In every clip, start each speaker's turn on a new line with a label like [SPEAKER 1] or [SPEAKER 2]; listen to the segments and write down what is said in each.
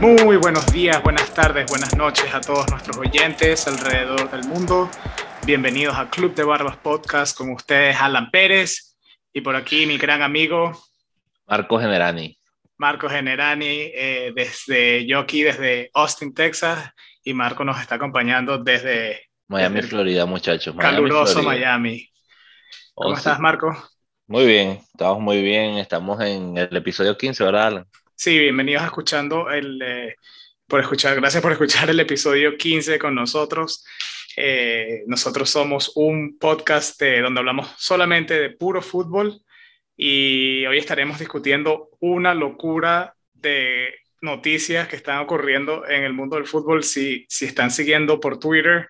[SPEAKER 1] Muy buenos días, buenas tardes, buenas noches a todos nuestros oyentes alrededor del mundo. Bienvenidos a Club de Barbas Podcast con ustedes Alan Pérez y por aquí mi gran amigo
[SPEAKER 2] Marco Generani.
[SPEAKER 1] Marco Generani, eh, desde yo aquí desde Austin, Texas, y Marco nos está acompañando desde
[SPEAKER 2] Miami, Florida, muchachos.
[SPEAKER 1] caluroso Miami. ¿Cómo oh, estás, Marco?
[SPEAKER 2] Muy bien, estamos muy bien. Estamos en el episodio 15, ¿verdad, Alan?
[SPEAKER 1] Sí, bienvenidos a escuchando el, eh, por escuchar, gracias por escuchar el episodio 15 con nosotros. Eh, nosotros somos un podcast donde hablamos solamente de puro fútbol y hoy estaremos discutiendo una locura de noticias que están ocurriendo en el mundo del fútbol. Si, si están siguiendo por Twitter,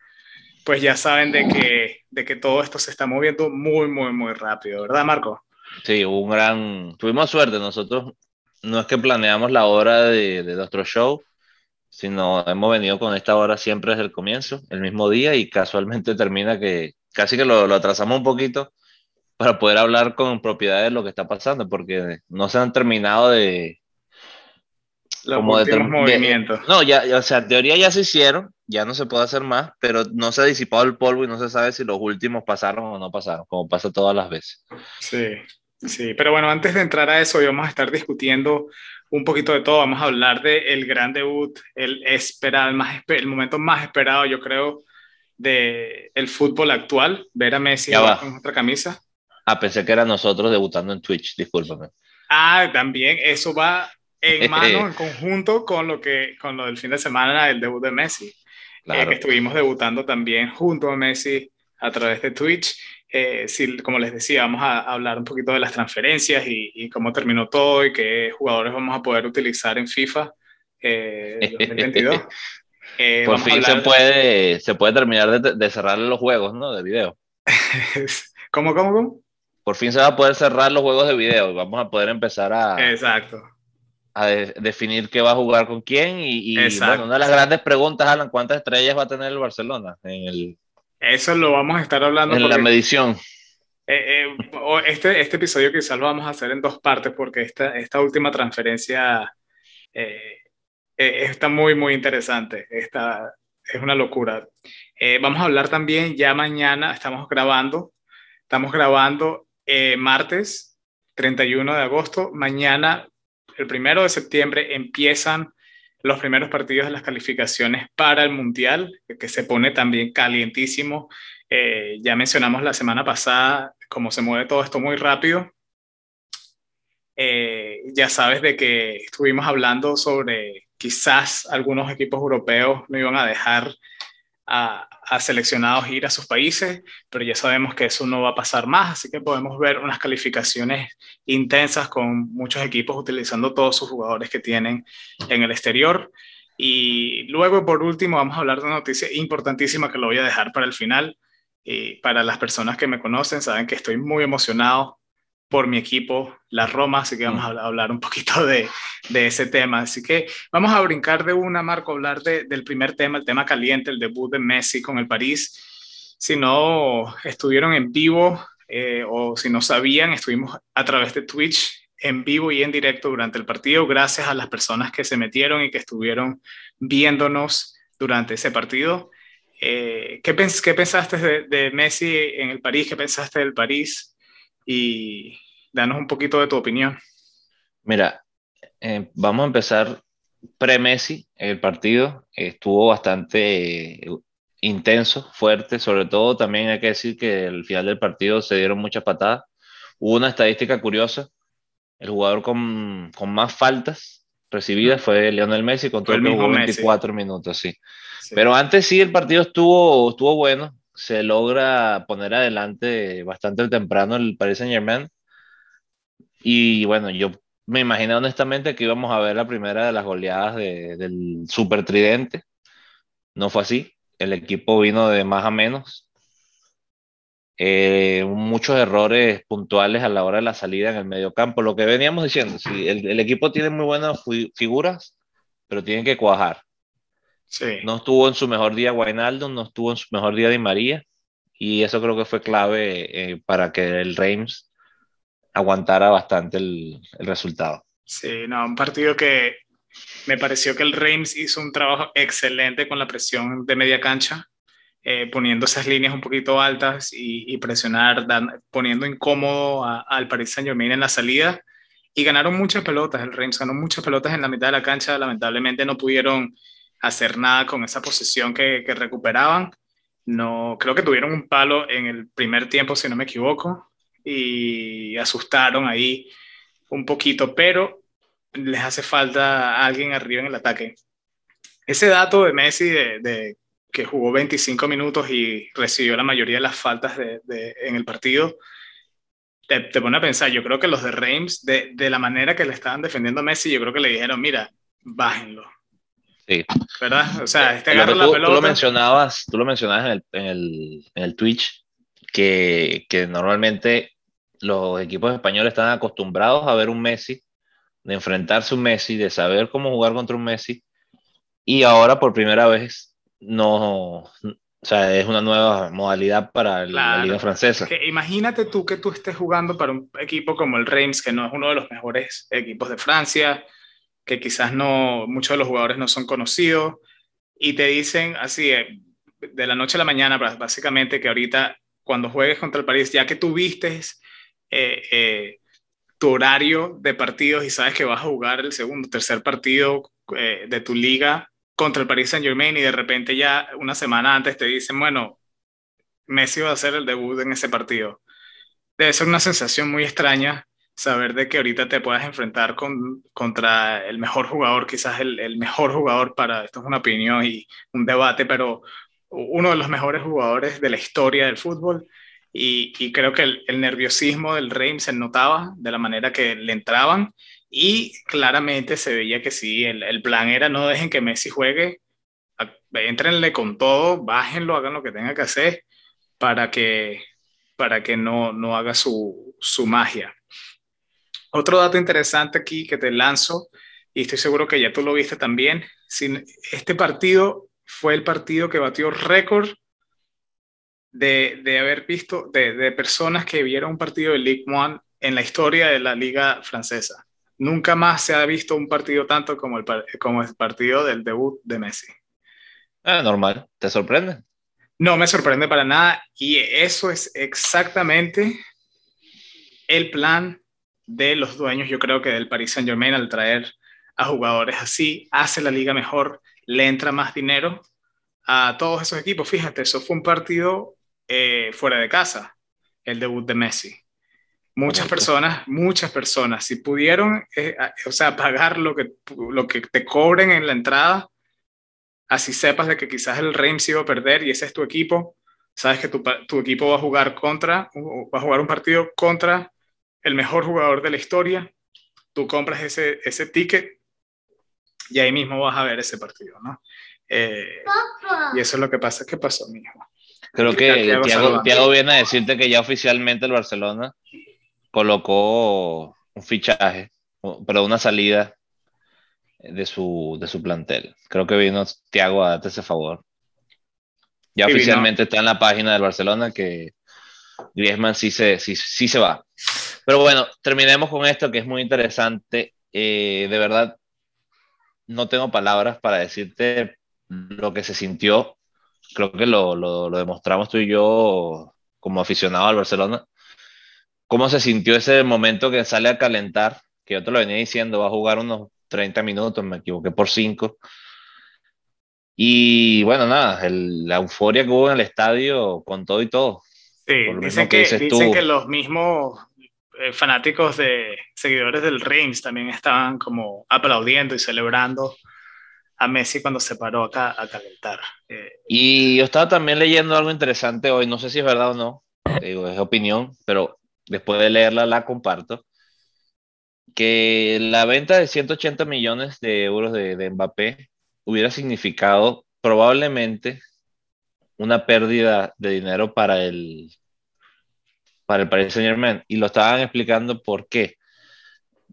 [SPEAKER 1] pues ya saben de que, de que todo esto se está moviendo muy, muy, muy rápido, ¿verdad, Marco?
[SPEAKER 2] Sí, un gran... Tuvimos suerte, nosotros no es que planeamos la hora de, nuestro show, sino hemos venido con esta hora siempre desde el comienzo, el mismo día, y casualmente termina que casi que lo, atrasamos un poquito para poder hablar con propiedad de lo que está pasando, porque no se han terminado de...
[SPEAKER 1] Los movimientos.
[SPEAKER 2] no, ya, o sea, teoría ya se hicieron, ya no se puede hacer más, pero no se ha disipado el polvo y no se sabe si los últimos pasaron o no pasaron, como pasa todas las veces.
[SPEAKER 1] Sí, Sí, pero bueno, antes de entrar a eso, hoy vamos a estar discutiendo un poquito de todo. Vamos a hablar del el gran debut, el, esperado, el, más, el momento más esperado, yo creo, del el fútbol actual. Ver a Messi con otra camisa.
[SPEAKER 2] Ah, pensé que era nosotros debutando en Twitch, discúlpame.
[SPEAKER 1] Ah, también, eso va en mano, en conjunto con lo, que, con lo del fin de semana del debut de Messi. Eh, claro. que estuvimos debutando también junto a Messi a través de Twitch. Eh, como les decía, vamos a hablar un poquito de las transferencias y, cómo terminó todo y qué jugadores vamos a poder utilizar en FIFA eh, 2022.
[SPEAKER 2] Eh, Por fin se, puede, se puede terminar de, de, cerrar los juegos, ¿no? De video.
[SPEAKER 1] ¿Cómo, cómo, cómo?
[SPEAKER 2] Por fin se va a poder cerrar los juegos de video. Vamos a poder empezar a...
[SPEAKER 1] Exacto.
[SPEAKER 2] A definir qué va a jugar con quién. Y, y bueno, una de las grandes preguntas, Alan, ¿cuántas estrellas va a tener el Barcelona en el,
[SPEAKER 1] eso lo vamos a estar hablando.
[SPEAKER 2] En la medición.
[SPEAKER 1] Eh, eh, este, este episodio quizás lo vamos a hacer en dos partes porque esta, esta última transferencia eh, está muy, muy interesante. Esta, es una locura. vamos a hablar también ya mañana, estamos grabando, estamos grabando martes 31 de agosto. Mañana, el primero de septiembre, empiezan los primeros partidos de las calificaciones para el Mundial, que se pone también calientísimo. Eh, ya mencionamos la semana pasada cómo se mueve todo esto muy rápido. Eh, ya sabes de que estuvimos hablando sobre quizás algunos equipos europeos no iban a dejar a, seleccionados ir a sus países, pero ya sabemos que eso no va a pasar más, así que podemos ver unas calificaciones intensas con muchos equipos utilizando todos sus jugadores que tienen en el exterior. Y luego, por último, vamos a hablar de una noticia importantísima que lo voy a dejar para el final. Y para las personas que me conocen, saben que estoy muy emocionado por mi equipo, la Roma, así que vamos a hablar un poquito de, de ese tema. Así que vamos a brincar de una, Marco, hablar de, del primer tema, el tema caliente, el debut de Messi con el París. Si no estuvieron en vivo eh, o si no sabían, estuvimos a través de Twitch en vivo y en directo durante el partido, gracias a las personas que se metieron y que estuvieron viéndonos durante ese partido. Eh, ¿qué, pens ¿qué, pensaste de, de Messi en el París? ¿Qué pensaste del París? Y danos un poquito de tu opinión.
[SPEAKER 2] Mira, eh, vamos a empezar pre-Messi. El partido estuvo bastante eh, intenso, fuerte, sobre todo también hay que decir que al final del partido se dieron muchas patadas. Hubo una estadística curiosa, el jugador con, con más faltas recibidas fue Lionel Messi con todo el 24 minutos, sí. sí. Pero antes sí el partido estuvo, estuvo bueno, se logra poner adelante bastante temprano el Paris Saint Germain. Y bueno, yo me imaginé honestamente que íbamos a ver la primera de las goleadas del Super Tridente. No fue así. El equipo vino de más a menos. Eh, muchos errores puntuales a la hora de la salida en el medio campo. Lo que veníamos diciendo, sí, el, el equipo tiene muy buenas figuras, pero tienen que cuajar. No estuvo en su mejor día Guainaldo, no estuvo en su mejor día Di María, y eso creo que fue clave eh, para que el Reims aguantara bastante el, el, resultado.
[SPEAKER 1] Sí, no, un partido que Me pareció que el Reims hizo un trabajo excelente con la presión de media cancha, eh, poniendo esas líneas un poquito altas y, presionar, poniendo incómodo al Paris Saint Germain en la salida. Y ganaron muchas pelotas, el Reims ganó muchas pelotas en la mitad de la cancha, lamentablemente no pudieron hacer nada con esa posesión que, que recuperaban. No, creo que tuvieron un palo en el primer tiempo, si no me equivoco, y asustaron ahí un poquito, pero les hace falta alguien arriba en el ataque. Ese dato de Messi de, que jugó 25 minutos y recibió la mayoría de las faltas de, en el partido, te, pone a pensar, yo creo que los de Reims, de, la manera que le estaban defendiendo a Messi, yo creo que le dijeron, mira, bájenlo.
[SPEAKER 2] Sí.
[SPEAKER 1] ¿Verdad? O sea, este
[SPEAKER 2] agarra la pelota. Tú lo mencionabas, tú lo mencionabas en el, en el, en el Twitch, que, que normalmente los equipos españoles están acostumbrados a ver un Messi de enfrentarse a un Messi, de saber cómo jugar contra un Messi, y ahora por primera vez no, o sea, es una nueva modalidad para la liga francesa.
[SPEAKER 1] imagínate tú que tú estés jugando para un equipo como el Reims, que no es uno de los mejores equipos de Francia, que quizás no, muchos de los jugadores no son conocidos, y te dicen así, eh, de la noche a la mañana, básicamente, que ahorita cuando juegues contra el París, ya que tuviste eh, eh, tu horario de partidos y sabes que vas a jugar el segundo, tercer partido eh, de tu liga contra el Paris Saint Germain y de repente ya una semana antes te dicen, bueno, Messi va a hacer el debut en ese partido. Debe ser una sensación muy extraña saber de que ahorita te puedas enfrentar con, contra el mejor jugador, quizás el, el mejor jugador para, esto es una opinión y un debate, pero uno de los mejores jugadores de la historia del fútbol y, creo que el, nerviosismo del Reims se notaba de la manera que le entraban y claramente se veía que sí, el, plan era no dejen que Messi juegue, entrenle con todo, bájenlo, hagan lo que tenga que hacer para que, para que no, no haga su, su magia. Otro dato interesante aquí que te lanzo, y estoy seguro que ya tú lo viste también, sin, este partido fue el partido que batió récord de, de haber visto, de, de, personas que vieron un partido de Ligue 1 en la historia de la liga francesa. Nunca más se ha visto un partido tanto como el, como el partido del debut de Messi.
[SPEAKER 2] Ah, normal. ¿Te sorprende?
[SPEAKER 1] No me sorprende para nada y eso es exactamente el plan de los dueños, yo creo que del Paris Saint Germain al traer a jugadores así, hace la liga mejor, le entra más dinero a todos esos equipos. Fíjate, eso fue un partido eh, fuera de casa, el debut de Messi. Muchas personas, muchas personas, si pudieron, eh, o sea, pagar lo que, lo que te cobren en la entrada, así sepas de que quizás el Reims iba a perder y ese es tu equipo, sabes que tu, tu equipo va a jugar contra, va a jugar un partido contra el mejor jugador de la historia, tú compras ese, ese ticket y ahí mismo vas a ver ese partido, ¿no? Eh, y eso es lo que pasa. ¿Qué pasó, mi hijo?
[SPEAKER 2] Creo que Tiago, viene a decirte que ya oficialmente el Barcelona colocó un fichaje, pero una salida de su, de su plantel. Creo que vino Tiago a darte ese favor. Ya oficialmente está en la página del Barcelona que Griezmann sí se, sí, sí se va. Pero bueno, terminemos con esto que es muy interesante. Eh, de verdad, no tengo palabras para decirte lo que se sintió creo que lo, lo, demostramos tú y yo como aficionado al Barcelona. ¿Cómo se sintió ese momento que sale a calentar? Que yo te lo venía diciendo, va a jugar unos 30 minutos, me equivoqué por 5. Y bueno, nada, la euforia que hubo en el estadio con todo y todo.
[SPEAKER 1] Sí, dicen, que, dicen que los mismos eh, fanáticos de seguidores del Reims también estaban como aplaudiendo y celebrando a Messi cuando se paró acá a calentar.
[SPEAKER 2] Eh, y yo estaba también leyendo algo interesante hoy, no sé si es verdad o no, digo, es opinión, pero después de leerla la comparto, que la venta de 180 millones de euros de, de Mbappé hubiera significado probablemente una pérdida de dinero para el para el Paris Saint Germain y lo estaban explicando por qué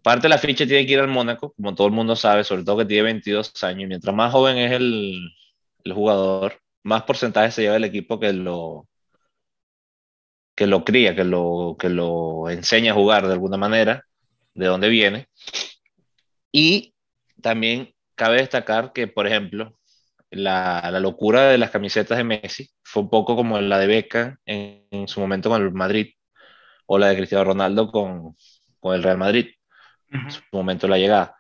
[SPEAKER 2] parte de la ficha tiene que ir al Mónaco, como todo el mundo sabe, sobre todo que tiene 22 años. Y mientras más joven es el, el jugador, más porcentaje se lleva el equipo que lo, que lo cría, que lo, que lo enseña a jugar de alguna manera, de dónde viene. Y también cabe destacar que, por ejemplo, la, la, locura de las camisetas de Messi fue un poco como la de Beca en, en, su momento con el Madrid o la de Cristiano Ronaldo con, con el Real Madrid, uh -huh. en su momento de la llegada.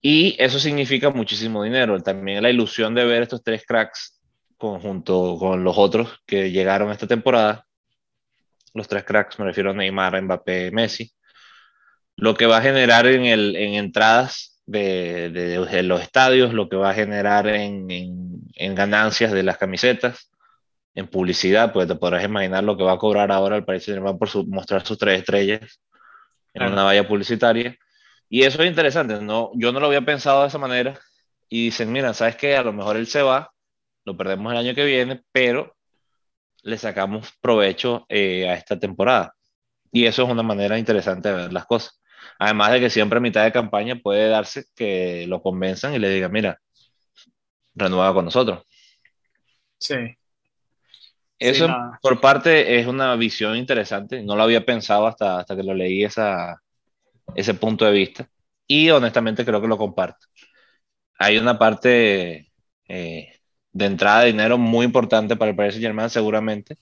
[SPEAKER 2] Y eso significa muchísimo dinero. También la ilusión de ver estos tres cracks junto con los otros que llegaron esta temporada, los tres cracks, me refiero a Neymar, Mbappé, Messi, lo que va a generar en, el, en entradas de, de, de, los estadios, lo que va a generar en, en, en, ganancias de las camisetas, en publicidad, pues te podrás imaginar lo que va a cobrar ahora el Paris Saint-Germain por su, mostrar sus tres estrellas en claro. una valla publicitaria. Y eso es interesante, ¿no? yo no lo había pensado de esa manera. Y dicen, mira, ¿sabes qué? A lo mejor él se va, lo perdemos el año que viene, pero le sacamos provecho eh, a esta temporada. Y eso es una manera interesante de ver las cosas. Además de que siempre a mitad de campaña puede darse que lo convenzan y le digan, mira, renueva con nosotros.
[SPEAKER 1] Sí.
[SPEAKER 2] Eso
[SPEAKER 1] sí,
[SPEAKER 2] por parte es una visión interesante. No lo había pensado hasta, hasta que lo leí esa, ese punto de vista. Y honestamente creo que lo comparto. Hay una parte eh, de entrada de dinero muy importante para el Paris Saint Germain seguramente.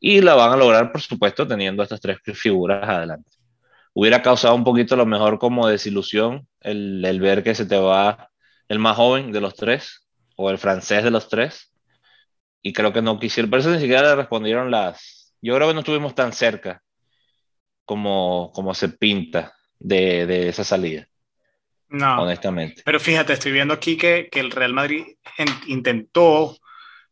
[SPEAKER 2] Y la van a lograr, por supuesto, teniendo estas tres figuras adelante. Hubiera causado un poquito lo mejor como desilusión el, el ver que se te va el más joven de los tres o el francés de los tres. Y creo que no quisieron, por eso ni siquiera le respondieron las... Yo creo que no estuvimos tan cerca como, como se pinta de, de esa salida.
[SPEAKER 1] No.
[SPEAKER 2] Honestamente.
[SPEAKER 1] Pero fíjate, estoy viendo aquí que, que el Real Madrid en, intentó,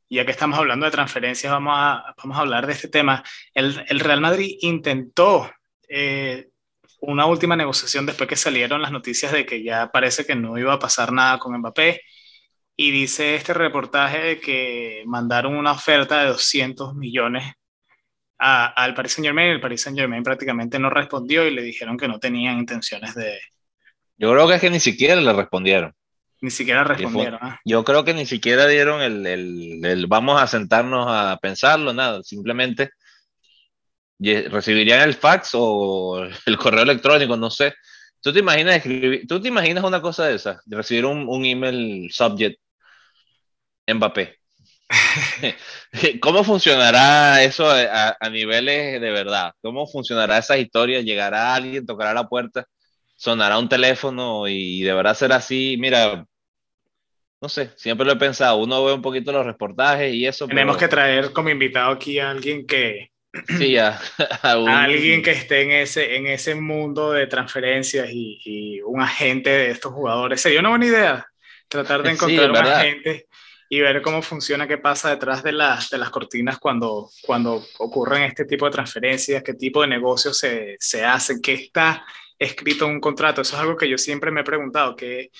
[SPEAKER 1] ya que estamos hablando de transferencias, vamos a, vamos a hablar de este tema. El, el Real Madrid intentó eh, una última negociación después que salieron las noticias de que ya parece que no iba a pasar nada con Mbappé. Y dice este reportaje de que mandaron una oferta de 200 millones a, al Paris Saint Germain. El Paris Saint Germain prácticamente no respondió y le dijeron que no tenían intenciones de,
[SPEAKER 2] yo creo que es que ni siquiera le respondieron.
[SPEAKER 1] Ni siquiera respondieron. ¿eh?
[SPEAKER 2] Yo creo que ni siquiera dieron el, el, el, vamos a sentarnos a pensarlo, nada. Simplemente recibirían el fax o el correo electrónico, no sé. ¿Tú te imaginas escribir, tú te imaginas una cosa de esa? De recibir un, un email subject Mbappé. ¿Cómo funcionará eso a, a, niveles de verdad? ¿Cómo funcionará esa historia? ¿Llegará alguien, tocará la puerta? sonará un teléfono y de verdad será así, mira, no sé, siempre lo he pensado, uno ve un poquito los reportajes y eso.
[SPEAKER 1] Tenemos pero... que traer como invitado aquí a alguien que...
[SPEAKER 2] Sí, a,
[SPEAKER 1] a, un... a alguien que esté en ese, en ese mundo de transferencias y, y, un agente de estos jugadores. Sería una buena idea tratar de encontrar sí, un agente y ver cómo funciona, qué pasa detrás de las, de las cortinas cuando, cuando ocurren este tipo de transferencias, qué tipo de negocios se, se hacen, qué está escrito un contrato. Eso es algo que yo siempre me he preguntado, ¿qué,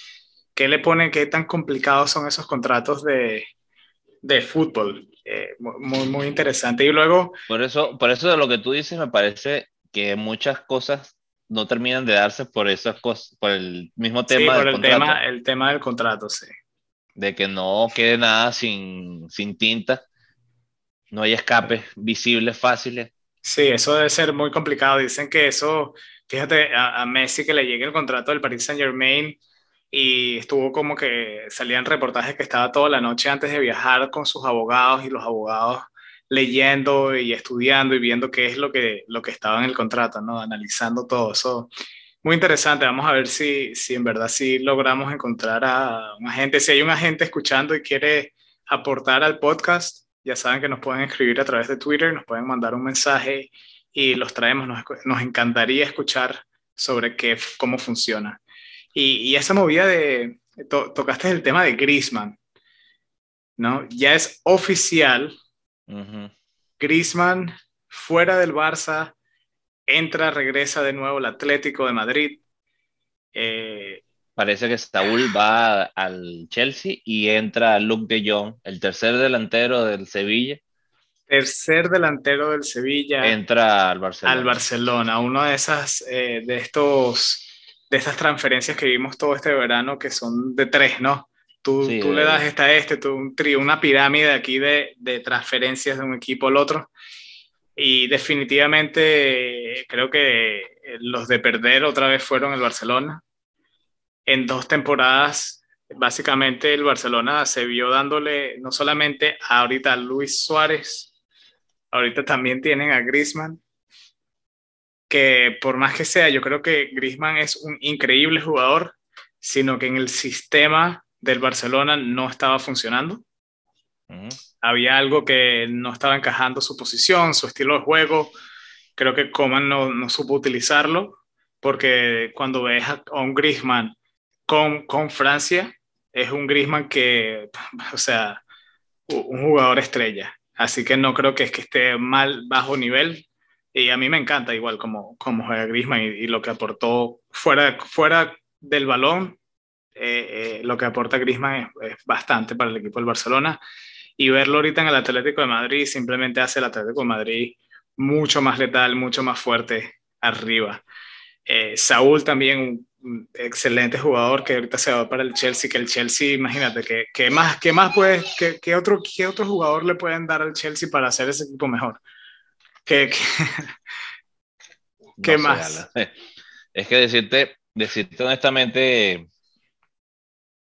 [SPEAKER 1] qué le ponen, qué tan complicados son esos contratos de, de fútbol? Eh, muy, muy interesante. Y luego...
[SPEAKER 2] Por eso, por eso de lo que tú dices me parece que muchas cosas no terminan de darse por esas cosas, por el mismo tema
[SPEAKER 1] sí, por
[SPEAKER 2] del
[SPEAKER 1] el
[SPEAKER 2] contrato.
[SPEAKER 1] Tema, el tema del contrato, sí.
[SPEAKER 2] De que no quede nada sin, sin tinta, no hay escapes visibles, fáciles.
[SPEAKER 1] Sí, eso debe ser muy complicado. Dicen que eso fíjate, a, a, Messi que le llegue el contrato del Paris Saint Germain y estuvo como que salían reportajes que estaba toda la noche antes de viajar con sus abogados y los abogados leyendo y estudiando y viendo qué es lo que, lo que estaba en el contrato, ¿no? Analizando todo eso. Muy interesante, vamos a ver si, si en verdad sí logramos encontrar a un agente. Si hay un agente escuchando y quiere aportar al podcast, ya saben que nos pueden escribir a través de Twitter, nos pueden mandar un mensaje y los traemos. Nos, nos encantaría escuchar sobre qué, cómo funciona. Y, y esa movida de, to, tocaste el tema de Griezmann, ¿no? Ya es oficial.
[SPEAKER 2] Uh -huh.
[SPEAKER 1] Griezmann fuera del Barça, entra, regresa de nuevo el Atlético de Madrid. Eh,
[SPEAKER 2] Parece que Saúl va al Chelsea y entra Luke de Jong, el tercer delantero del Sevilla
[SPEAKER 1] tercer delantero del Sevilla
[SPEAKER 2] entra al Barcelona.
[SPEAKER 1] Al Barcelona, uno de esas eh, de estos de estas transferencias que vimos todo este verano que son de tres, ¿no? Tú, sí, tú le das esta a este, tú un trío, una pirámide aquí de, de transferencias de un equipo al otro. Y definitivamente creo que los de perder otra vez fueron el Barcelona. en dos temporadas, básicamente el Barcelona se vio dándole no solamente ahorita a Luis Suárez, ahorita también tienen a Griezmann, que por más que sea, yo creo que Griezmann es un increíble jugador, sino que en el sistema del Barcelona no estaba funcionando. Había algo que no estaba encajando su posición, su estilo de juego. Creo que Coman no, no supo utilizarlo, porque cuando ves a, un Griezmann con, con Francia, es un Griezmann que, o sea, un jugador estrella. Así que no creo que es que esté mal bajo nivel. Y a mí me encanta igual como, como juega Griezmann y, lo que aportó fuera, fuera del balón. Eh, eh, lo que aporta Griezmann es, bastante para el equipo del Barcelona. Y verlo ahorita en el Atlético de Madrid simplemente hace el Atlético de Madrid mucho más letal, mucho más fuerte arriba. Eh, Saúl también un excelente jugador que ahorita se va para el Chelsea, que el Chelsea, imagínate, que, que más, que más puede, que, que, otro, ¿qué otro jugador le pueden dar al Chelsea para hacer ese equipo mejor? ¿Qué, qué, más?
[SPEAKER 2] es que decirte, decirte honestamente,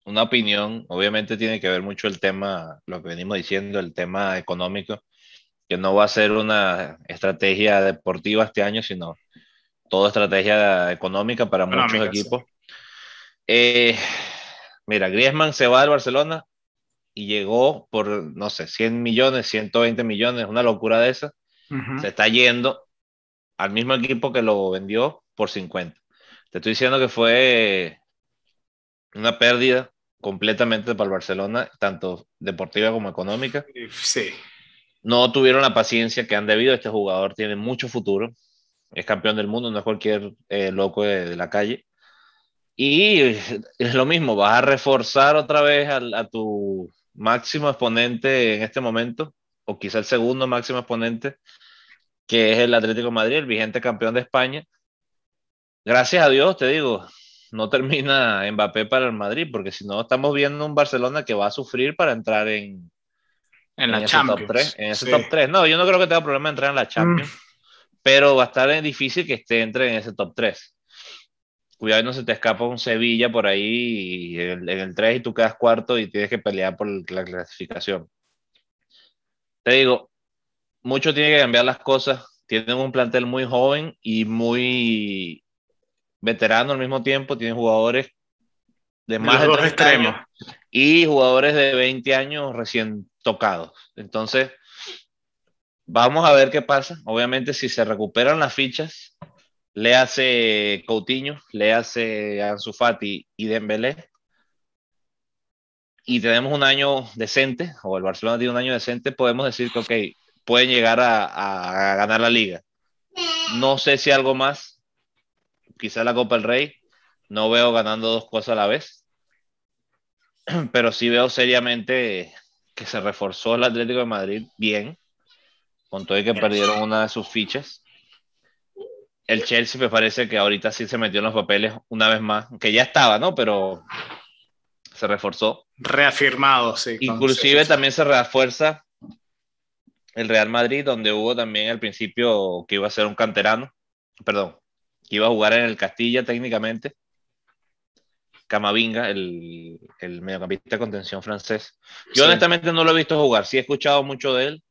[SPEAKER 2] una opinión, obviamente tiene que ver mucho el tema, lo que venimos diciendo, el tema económico, que no va a ser una estrategia deportiva este año, sino toda estrategia económica para muchos equipos. Eh, mira, Griezmann se va del Barcelona y llegó por, no sé, 100 millones, 120 millones, una locura de esa. Se está yendo al mismo equipo que lo vendió por 50. Te estoy diciendo que fue una pérdida completamente para el Barcelona, tanto deportiva como económica.
[SPEAKER 1] Sí.
[SPEAKER 2] No tuvieron la paciencia que han debido. Este jugador tiene mucho futuro es campeón del mundo, no es cualquier eh, loco de, la calle. Y es lo mismo, vas a reforzar otra vez a, tu máximo exponente en este momento, o quizá el segundo máximo exponente, que es el Atlético de Madrid, el vigente campeón de España. Gracias a Dios, te digo, no termina Mbappé para el Madrid, porque si no estamos viendo un Barcelona que va a sufrir para entrar en,
[SPEAKER 1] en, la Champions.
[SPEAKER 2] Top 3, en ese top 3. No, yo no creo que tenga problema entrar en la Champions. Mm pero va a estar difícil que esté entre en ese top 3. Cuidado, no se te escapa un Sevilla por ahí en, el 3 y tú quedas cuarto y tienes que pelear por la clasificación. Te digo, mucho tiene que cambiar las cosas. Tienen un plantel muy joven y muy veterano al mismo tiempo. Tienen jugadores de más de, dos extremos y jugadores de 20 años recién tocados. Entonces, Vamos a ver qué pasa. Obviamente, si se recuperan las fichas, le hace Coutinho, le hace Ansu Fati y Dembélé, y tenemos un año decente, o el Barcelona tiene un año decente, podemos decir que, ok, pueden llegar a, ganar la liga. No sé si algo más, quizá la Copa del Rey, no veo ganando dos cosas a la vez, pero sí veo seriamente que se reforzó el Atlético de Madrid bien con todo y que perdieron una de sus fichas. El Chelsea me parece que ahorita sí se metió en los papeles una vez más, que ya estaba, ¿no? Pero se reforzó.
[SPEAKER 1] Reafirmado, sí.
[SPEAKER 2] Inclusive también se refuerza el Real Madrid, donde hubo también al principio que iba a ser un canterano, perdón, que iba a jugar en el Castilla técnicamente. Camavinga, el, el mediocampista de contención francés. Yo honestamente no lo he visto jugar, sí he escuchado mucho de él,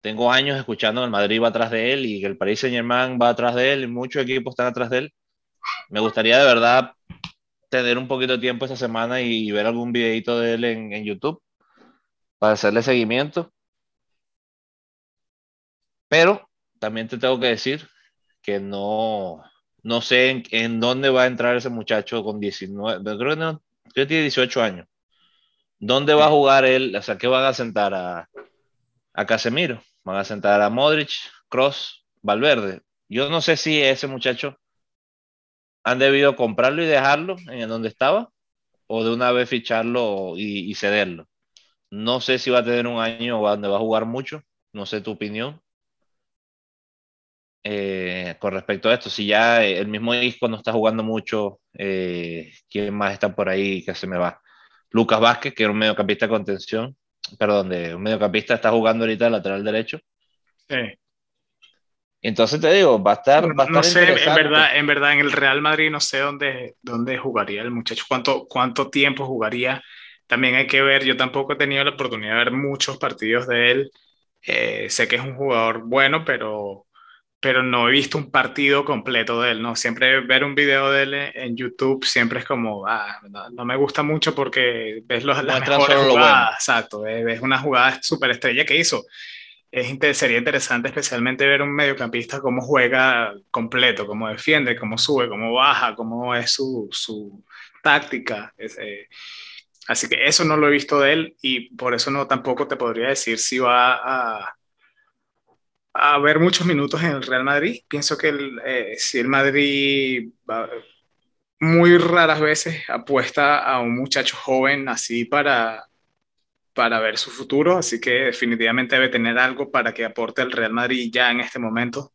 [SPEAKER 2] tengo años escuchando que el Madrid va atrás de él y que el Paris Saint Germain va atrás de él y muchos equipos están atrás de él. Me gustaría de verdad tener un poquito de tiempo esta semana y ver algún videito de él en, YouTube para hacerle seguimiento. Pero también te tengo que decir que no, no sé en, en, dónde va a entrar ese muchacho con 19, creo que, no, creo que tiene 18 años. ¿Dónde va a jugar él? O sea, ¿qué van a sentar a, a Casemiro? Van a sentar a Modric, Cross, Valverde. Yo no sé si ese muchacho han debido comprarlo y dejarlo en donde estaba o de una vez ficharlo y, cederlo. No sé si va a tener un año donde va a jugar mucho. No sé tu opinión. Eh, con respecto a esto, si ya el mismo Isco no está jugando mucho, eh, ¿quién más está por ahí que se me va? Lucas Vázquez, que era un mediocampista de contención, perdón, de un mediocampista está jugando ahorita de lateral derecho. Sí. Entonces te digo, va a estar, va a
[SPEAKER 1] no sé, en verdad, en verdad, en el Real Madrid no sé dónde, dónde jugaría el muchacho, cuánto, cuánto tiempo jugaría. También hay que ver, yo tampoco he tenido la oportunidad de ver muchos partidos de él. Eh, sé que es un jugador bueno, pero, pero no he visto un partido completo de él, ¿no? Siempre ver un video de él en YouTube siempre es como, ah, no, me gusta mucho porque ves los, las mejores jugadas, exacto, ves una jugada súper estrella que hizo es, sería interesante especialmente ver un mediocampista cómo juega completo, cómo defiende, cómo sube, cómo baja, cómo es su, su táctica. Eh, así que eso no lo he visto de él y por eso no tampoco te podría decir si va a, a ver muchos minutos en el Real Madrid. Pienso que eh, si el Madrid muy raras veces apuesta a un muchacho joven así para para ver su futuro, así que definitivamente debe tener algo para que aporte el Real Madrid ya en este momento.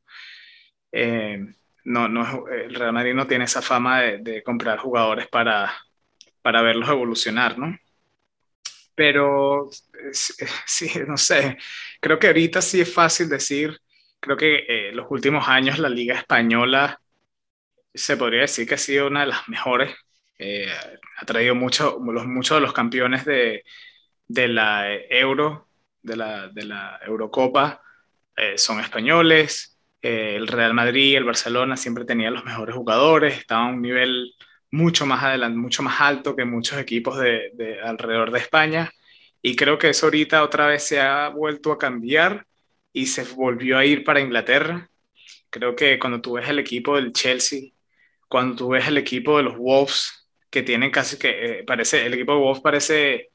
[SPEAKER 1] Eh, no, no, el Real Madrid no tiene esa fama de, comprar jugadores para, para verlos evolucionar, ¿no? Pero sí, no sé, creo que ahorita sí es fácil decir, creo que eh, los últimos años la Liga Española se podría decir que ha sido una de las mejores. Eh, ha traído mucho, los, muchos de los campeones de, de la Euro, de la, de la Eurocopa, eh, son españoles. Eh, el Real Madrid, el Barcelona siempre tenían los mejores jugadores, estaban a un nivel mucho más adelante, mucho más alto que muchos equipos de, de, alrededor de España. Y creo que eso ahorita otra vez se ha vuelto a cambiar y se volvió a ir para Inglaterra. Creo que cuando tú ves el equipo del Chelsea, cuando tú ves el equipo de los Wolves, que tienen casi que, eh, parece, el equipo de Wolves parece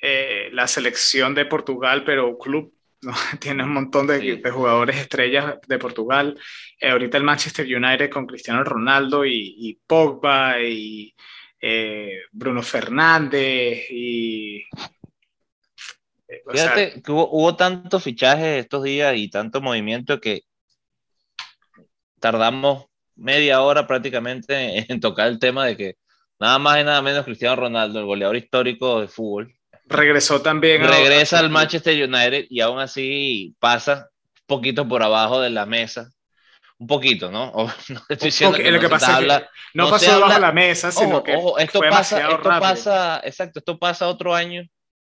[SPEAKER 1] eh, la selección de Portugal, pero club ¿no? tiene un montón de, jugadores estrellas de Portugal. Eh, ahorita el Manchester United con Cristiano Ronaldo y, Pogba y eh, Bruno Fernández y...
[SPEAKER 2] Fíjate que hubo, hubo tantos fichajes estos días y tanto movimiento que tardamos media hora prácticamente en tocar el tema de que nada más y nada menos Cristiano Ronaldo, el goleador histórico de fútbol,
[SPEAKER 1] regresó también.
[SPEAKER 2] Regresa al Manchester United y aún así pasa un poquito por abajo de la mesa. Un poquito, ¿no? no estoy diciendo que,
[SPEAKER 1] lo que pasa no, pasó debajo de la mesa, sino que
[SPEAKER 2] esto pasa, esto pasa, exacto, esto pasa otro año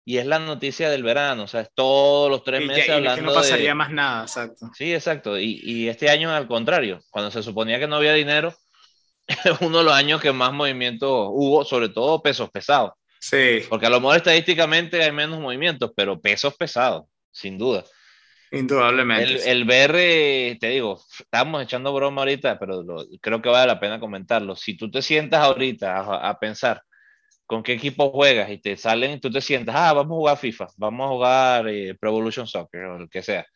[SPEAKER 2] y es la noticia del verano, o sea, es todos los tres meses hablando
[SPEAKER 1] que no pasaría más nada, exacto.
[SPEAKER 2] Sí, exacto, y, y, este año al contrario, cuando se suponía que no había dinero, es uno de los años que más movimiento hubo, sobre todo pesos pesados.
[SPEAKER 1] Sí.
[SPEAKER 2] Porque a lo mejor estadísticamente hay menos movimientos, pero pesos pesados, sin duda.
[SPEAKER 1] Indudablemente.
[SPEAKER 2] El, BR, te digo, estamos echando broma ahorita, pero creo que vale la pena comentarlo. Si tú te sientas ahorita a, pensar con qué equipo juegas y te salen, tú te sientas, ah, vamos a jugar FIFA, vamos a jugar eh, Pro Evolution Soccer o lo que sea.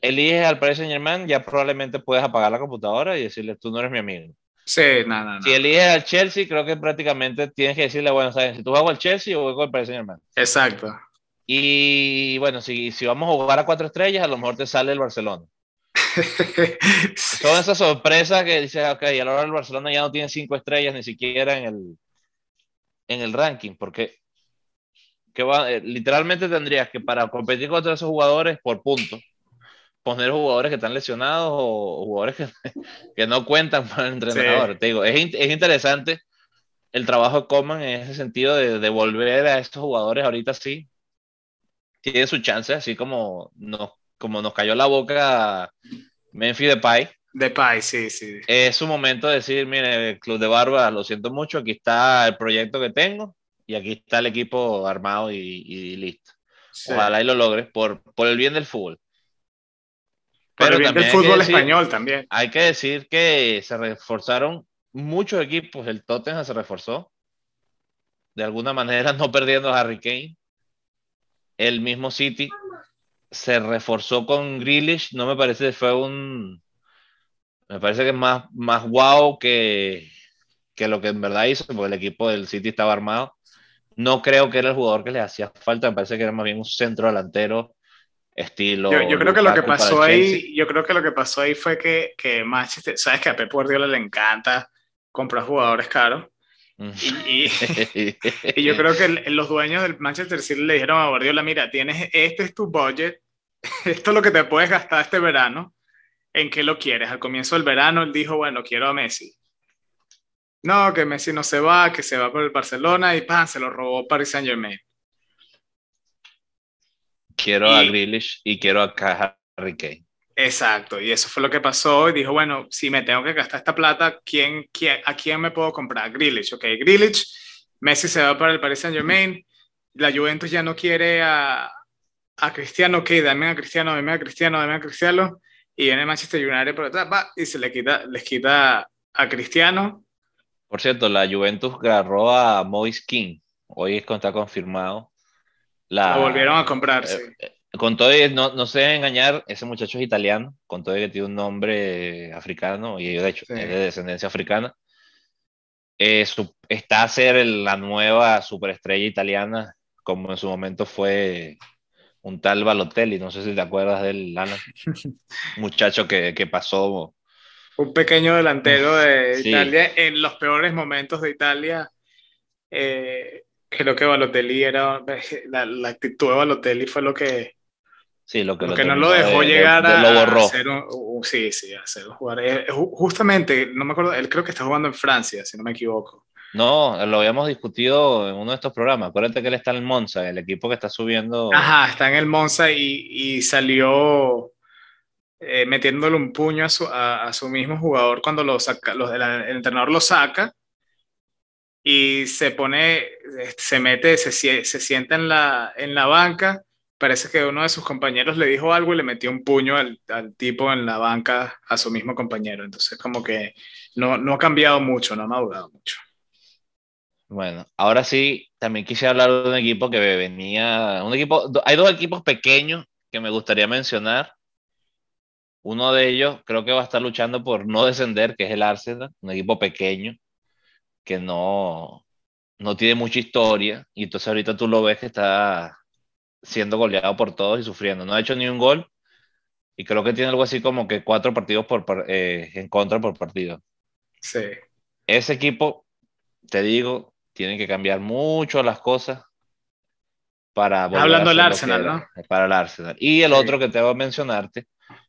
[SPEAKER 2] Eliges al Paris Saint Germain, ya probablemente puedes apagar la computadora y decirle, tú no eres mi amigo.
[SPEAKER 1] Sí, nada, nada.
[SPEAKER 2] Si eliges al Chelsea, creo que prácticamente tienes que decirle, bueno, ¿sabes? si tú juegas al Chelsea o juego al Paris Saint
[SPEAKER 1] Exacto.
[SPEAKER 2] Y bueno, si, si vamos a jugar a cuatro estrellas, a lo mejor te sale el Barcelona. Son esas sorpresas que dices, ok, y ahora el Barcelona ya no tiene cinco estrellas ni siquiera en el, en el ranking, porque que va, eh, literalmente tendrías que para competir contra esos jugadores por puntos, poner jugadores que están lesionados o jugadores que, que no cuentan para el entrenador. Te digo, es, es, interesante el trabajo de Coman en ese sentido de devolver a estos jugadores ahorita sí. Tiene su chance, así como nos, como nos cayó la boca Memphis Depay.
[SPEAKER 1] Depay, sí, sí.
[SPEAKER 2] Es su momento de decir, mire, el Club de Barba, lo siento mucho, aquí está el proyecto que tengo y aquí está el equipo armado y, listo. Ojalá y lo logres por, por el bien del fútbol.
[SPEAKER 1] Pero bien del fútbol español también.
[SPEAKER 2] Hay que decir que se reforzaron muchos equipos. El Tottenham se reforzó. De alguna manera no perdiendo a Harry Kane. El mismo City se reforzó con Grealish. No me parece que fue un... Me parece que es más, más guau que, que lo que en verdad hizo, porque el equipo del City estaba armado. No creo que era el jugador que le hacía falta, me parece que era más bien un centro delantero estilo.
[SPEAKER 1] Yo, creo que lo que pasó ahí, yo creo que lo que pasó ahí fue que, que Manchester, sabes que a Pep Guardiola le encanta comprar jugadores caros. Y, y, yo creo que los dueños del Manchester City le dijeron a Guardiola, mira, tienes, este es tu budget, esto es lo que te puedes gastar este verano, ¿en qué lo quieres? Al comienzo del verano él dijo, bueno, quiero a Messi. No, que Messi no se va, que se va por el Barcelona y ¡pam! se lo robó Paris Saint Germain.
[SPEAKER 2] Quiero a Grealish y quiero a Harry Kane.
[SPEAKER 1] Exacto, y eso fue lo que pasó. Y dijo, bueno, si me tengo que gastar esta plata, ¿quién, quién, a quién me puedo comprar? Grealish, ok, Grealish, Messi se va para el Paris Saint Germain, la Juventus ya no quiere a, a Cristiano, ok, dame a Cristiano, dame a Cristiano, dame a Cristiano, y viene Manchester United por atrás, va, y se le quita, les quita a Cristiano.
[SPEAKER 2] Por cierto, la Juventus agarró a Moise King, hoy es está confirmado.
[SPEAKER 1] La, lo volvieron a comprar, sí. Eh,
[SPEAKER 2] eh, con todo, no, no se debe engañar, ese muchacho es italiano, con todo que tiene un nombre africano, y de hecho es de descendencia africana. Eh, está a ser la nueva superestrella italiana, como en su momento fue un tal Balotelli, no sé si te acuerdas del Lana, muchacho que, que, pasó.
[SPEAKER 1] Un pequeño delantero de Italia en los peores momentos de Italia. Eh, creo que Balotelli era, la, la, actitud de Balotelli fue lo que,
[SPEAKER 2] Sí, lo que,
[SPEAKER 1] lo que no lo dejó llegar a, lo borró. hacer un, sí, sí, a hacer un jugador. Eh, justamente, no me acuerdo, él creo que está jugando en Francia, si no me equivoco.
[SPEAKER 2] No, lo habíamos discutido en uno de estos programas. Acuérdate que él está en el Monza, el equipo que está subiendo.
[SPEAKER 1] Ajá, está en el Monza y, y salió eh, metiéndole un puño a su, a, su, mismo jugador cuando lo saca, el, el entrenador lo saca y se pone, se mete, se, se sienta en la, en la banca parece que uno de sus compañeros le dijo algo y le metió un puño al, al tipo en la banca a su mismo compañero. Entonces, como que no, no ha cambiado mucho, no ha madurado mucho.
[SPEAKER 2] Bueno, ahora sí, también quise hablar de un equipo que venía, un equipo, hay dos equipos pequeños que me gustaría mencionar. Uno de ellos creo que va a estar luchando por no descender, que es el Arsenal, un equipo pequeño que no, no tiene mucha historia y entonces ahorita tú lo ves que está siendo goleado por todos y sufriendo. No ha hecho ni un gol y creo que tiene algo así como que cuatro partidos por, eh, en contra por partido.
[SPEAKER 1] Sí.
[SPEAKER 2] Ese equipo, te digo, tiene que cambiar mucho las cosas para...
[SPEAKER 1] Hablando del Arsenal, ¿no?
[SPEAKER 2] Para el Arsenal. Y el otro que te voy a mencionarte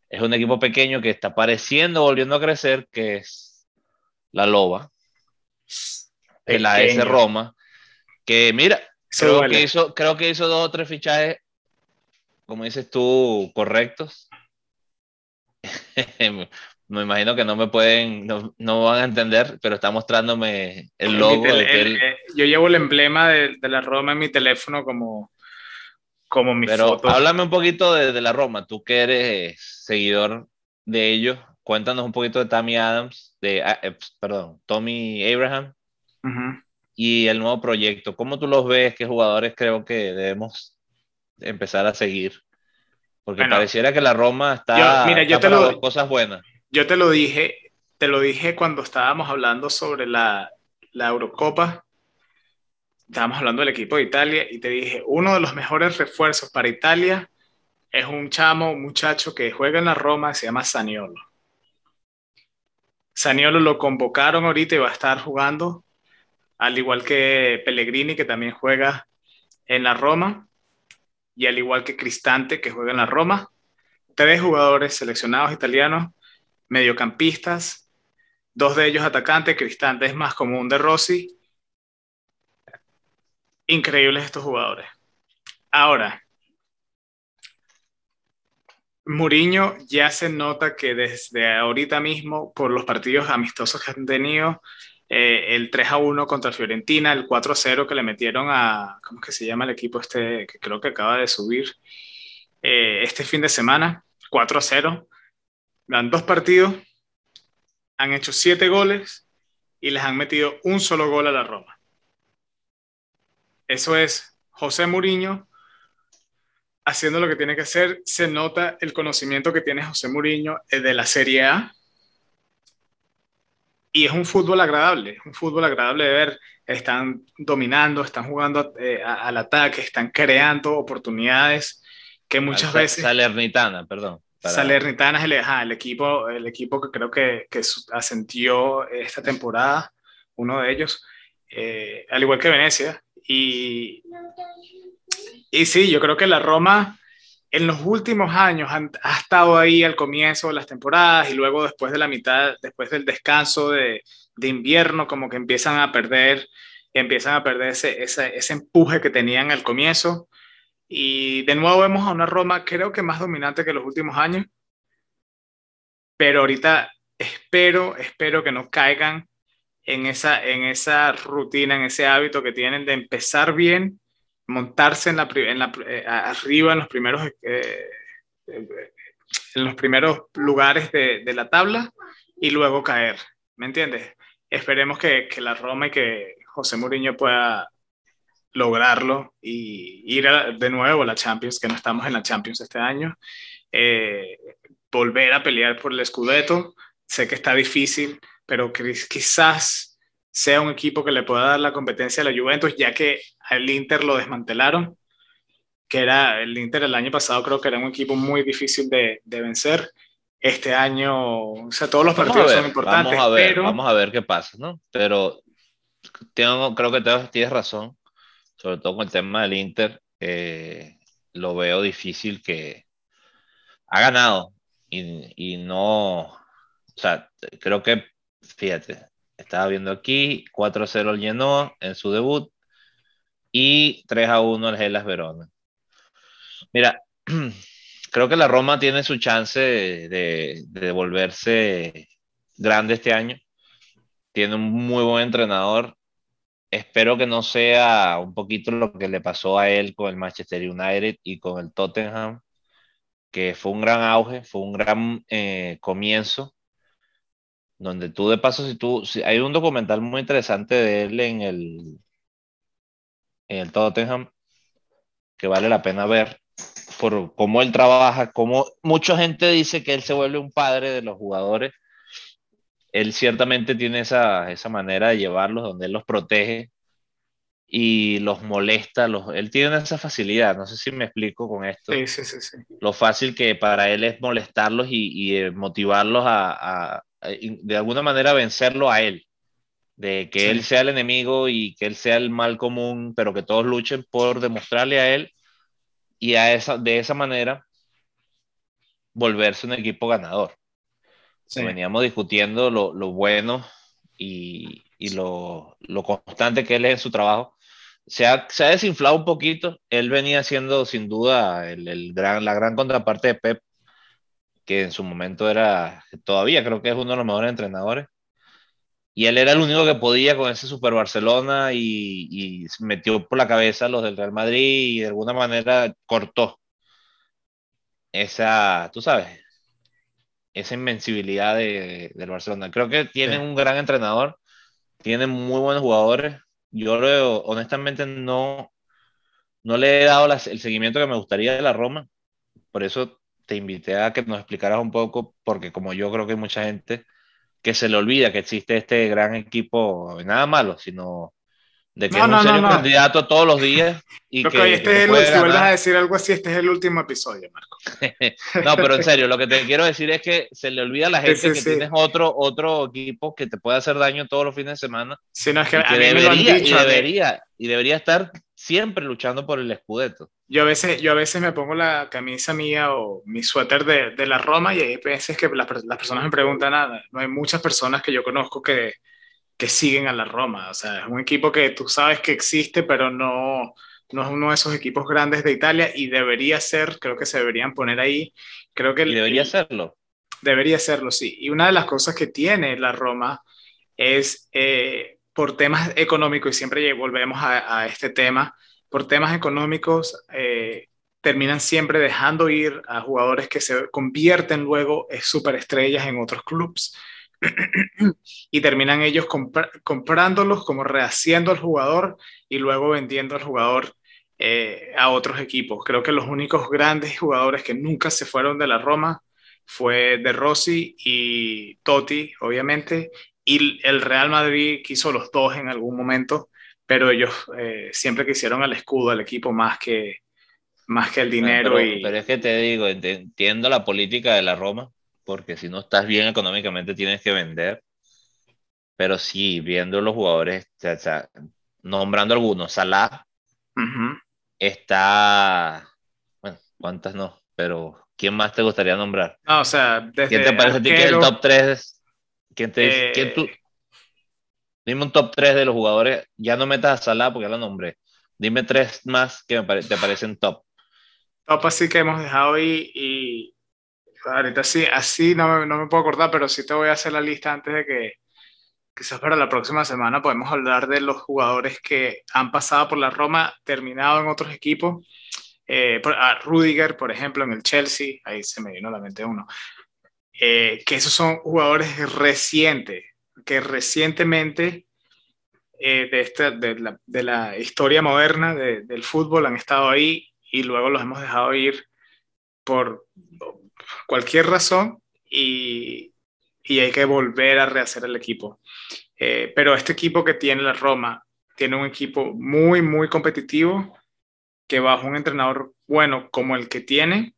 [SPEAKER 2] es un equipo pequeño que está pareciendo, volviendo a crecer, que es la Loba. La S Roma. Que mira, Creo que, hizo, creo que hizo dos o tres fichajes, como dices tú, correctos. me imagino que no me pueden, no, no, van a entender, pero está mostrándome el logo.
[SPEAKER 1] Eh, yo llevo el emblema de, de, la Roma en mi teléfono como, como mi
[SPEAKER 2] pero Háblame un poquito de, de, la Roma, tú que eres seguidor de ellos, cuéntanos un poquito de Tammy Adams, de, ah, eh, perdón, Tommy Abraham. Uh y el nuevo proyecto. ¿Cómo tú los ves? ¿Qué jugadores creo que debemos empezar a seguir? Porque pareciera que la Roma está,
[SPEAKER 1] mira, yo te lo,
[SPEAKER 2] cosas buenas.
[SPEAKER 1] Yo te lo dije, te lo dije cuando estábamos hablando sobre la, la Eurocopa. Estábamos hablando del equipo de Italia y te dije, uno de los mejores refuerzos para Italia es un chamo, un muchacho que juega en la Roma, se llama Saniolo. Saniolo lo convocaron ahorita y va a estar jugando al igual que Pellegrini, que también juega en la Roma, y al igual que Cristante, que juega en la Roma. Tres jugadores seleccionados italianos, mediocampistas, dos de ellos atacantes, Cristante es más común de Rossi. Increíbles estos jugadores. Ahora, Mourinho ya se nota que desde ahorita mismo, por los partidos amistosos que han tenido, eh, el 3 a 1 contra Fiorentina, el 4 a 0 que le metieron a, ¿cómo que se llama el equipo este que creo que acaba de subir eh, este fin de semana? 4 a 0. Dan dos partidos, han hecho siete goles y les han metido un solo gol a la Roma. Eso es José Mourinho haciendo lo que tiene que hacer. Se nota el conocimiento que tiene José Mourinho eh, de la Serie A y es un fútbol agradable, es un fútbol agradable de ver. Están dominando, están jugando eh, al ataque, están creando oportunidades que muchas veces...
[SPEAKER 2] Salernitana, perdón.
[SPEAKER 1] Salernitana es el, el, equipo, el equipo que creo que, que ascendió esta temporada, uno de ellos, eh, al igual que Venecia. Y, y sí, yo creo que la Roma en los últimos años ha estado ahí al comienzo de las temporadas y luego después de la mitad, después del descanso de, de invierno, como que empiezan a perder, empiezan a perder ese, ese, ese empuje que tenían al comienzo. Y de nuevo vemos a una Roma creo que más dominante que los últimos años, pero ahorita espero, espero que no caigan en esa, en esa rutina, en ese hábito que tienen de empezar bien, montarse en la, en la eh, arriba en los primeros, eh, en los primeros lugares de, de, la tabla y luego caer. ¿Me entiendes? Esperemos que, que la Roma y que José Mourinho pueda lograrlo y ir de nuevo a la Champions, que no estamos en la Champions este año, eh, volver a pelear por el Scudetto. Sé que está difícil, pero quizás sea un equipo que le pueda dar la competencia a la Juventus, ya que al Inter lo desmantelaron, que era el Inter el año pasado creo que era un equipo muy difícil de, de vencer. Este año, o sea, todos los partidos son importantes.
[SPEAKER 2] Vamos a ver,
[SPEAKER 1] pero...
[SPEAKER 2] vamos a ver qué pasa, ¿no? Pero tengo, creo que tienes razón, sobre todo con el tema del Inter. Eh, lo veo difícil que ha ganado y, y no, o sea, creo que, fíjate, estaba viendo aquí, 4-0 el Genoa en su debut y 3-1 el Gelas Verona. Mira, creo que la Roma tiene su chance de, de, volverse grande este año. Tiene un muy buen entrenador. Espero que no sea un poquito lo que le pasó a él con el Manchester United y con el Tottenham, que fue un gran auge, fue un gran eh, comienzo, donde tú de paso, si tú, si, hay un documental muy interesante de él en el, el Tottenham, que vale la pena ver, por cómo él trabaja, cómo mucha gente dice que él se vuelve un padre de los jugadores. Él ciertamente tiene esa, esa manera de llevarlos, donde él los protege y los molesta. Los, él tiene esa facilidad, no sé si me explico con esto.
[SPEAKER 1] Sí, sí, sí. sí.
[SPEAKER 2] Lo fácil que para él es molestarlos y, y eh, motivarlos a, a, a, de alguna manera, vencerlo a él. De que sí. él sea el enemigo y que él sea el mal común, pero que todos luchen por demostrarle a él y a esa, de esa manera volverse un equipo ganador. Sí. Veníamos discutiendo lo, lo bueno y, y lo, lo, constante que él es en su trabajo. Se ha, se ha, desinflado un poquito. Él venía siendo sin duda el, el gran, la gran contraparte de Pep, que en su momento era, todavía creo que es uno de los mejores entrenadores. Y él era el único que podía con ese Super Barcelona y, y metió por la cabeza a los del Real Madrid y de alguna manera cortó esa, tú sabes, esa invencibilidad de, del Barcelona. Creo que tienen sí. un gran entrenador, tienen muy buenos jugadores. Yo lo, honestamente no, no le he dado las, el seguimiento que me gustaría de la Roma. Por eso te invité a que nos explicaras un poco, porque como yo creo que mucha gente que se le olvida que existe este gran equipo, nada malo, sino de que no, es un no, serio no, candidato todos los días. Y
[SPEAKER 1] Creo que, que este es el, si vuelves a decir algo así, este es el último episodio, Marco.
[SPEAKER 2] no, pero en serio, lo que te quiero decir es que se le olvida a la gente sí, sí, que sí. tienes otro, otro equipo que te puede hacer daño todos los fines de semana.
[SPEAKER 1] Sí, no, es que,
[SPEAKER 2] y que debería, dicho, y, debería, y debería estar siempre luchando por el escudeto.
[SPEAKER 1] Yo a veces, yo a veces me pongo la camisa mía o mi suéter de, de la Roma y hay veces que las, las personas me preguntan nada. No hay muchas personas que yo conozco que que siguen a la Roma. O sea, es un equipo que tú sabes que existe, pero no, no es uno de esos equipos grandes de Italia y debería ser, creo que se deberían poner ahí. Creo que
[SPEAKER 2] y debería serlo.
[SPEAKER 1] Debería serlo, sí. Y una de las cosas que tiene la Roma es eh, por temas económicos, y siempre volvemos a, este tema, por temas económicos, eh, terminan siempre dejando ir a jugadores que se convierten luego en superestrellas en otros clubes y terminan ellos compr comprándolos, como rehaciendo al jugador y luego vendiendo al jugador eh, a otros equipos. Creo que los únicos grandes jugadores que nunca se fueron de la Roma fue De Rossi y Totti, obviamente, y el Real Madrid quiso los dos en algún momento, pero ellos eh, siempre quisieron al escudo, al equipo más que, más que el dinero.
[SPEAKER 2] Pero,
[SPEAKER 1] y...
[SPEAKER 2] pero es que te digo, entiendo la política de la Roma, porque si no estás bien económicamente tienes que vender. Pero sí, viendo los jugadores, o sea, nombrando algunos, Salah uh -huh. está, bueno, cuántas no, pero ¿quién más te gustaría nombrar?
[SPEAKER 1] No, o sea, desde
[SPEAKER 2] ¿Quién te parece a ti que es el top 3? ¿Quién te quién tú?
[SPEAKER 1] eh,
[SPEAKER 2] Dime un top 3 de los jugadores, ya no metas a Salah porque ya lo nombré. Dime tres más que me pare- te parecen top.
[SPEAKER 1] top así que hemos dejado ahí y ahorita sí, así no me, no me puedo acordar, pero sí te voy a hacer la lista antes de que quizás para la próxima semana podemos hablar de los jugadores que han pasado por la Roma, terminado en otros equipos. Eh, por- a Rudiger, por ejemplo, en el Chelsea, ahí se me vino a la mente uno. Eh, que esos son jugadores recientes, que recientemente eh, de, esta, de, la, de la historia moderna de- del fútbol han estado ahí y luego los hemos dejado ir por cualquier razón y, y hay que volver a rehacer el equipo. Eh, pero este equipo que tiene la Roma tiene un equipo muy, muy competitivo que bajo un entrenador bueno como el que tiene,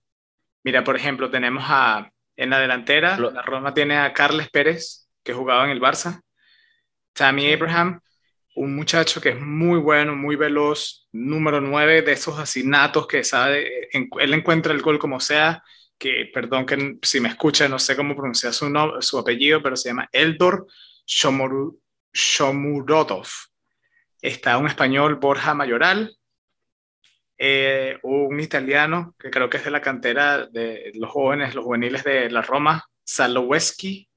[SPEAKER 1] mira, por ejemplo, tenemos a, en la delantera, la Roma tiene a Carles Pérez, que jugaba en el Barça, Tammy Abraham, un muchacho que es muy bueno, muy veloz, número 9 de esos asinatos que sabe, en- él encuentra el gol como sea, que perdón que si me escucha, no sé cómo pronunciar su, no- su apellido, pero se llama Eldor Shomoru- Shomurodov. Está un español, Borja Mayoral, eh, un italiano que creo que es de la cantera de los jóvenes, los juveniles de la Roma, Saloweski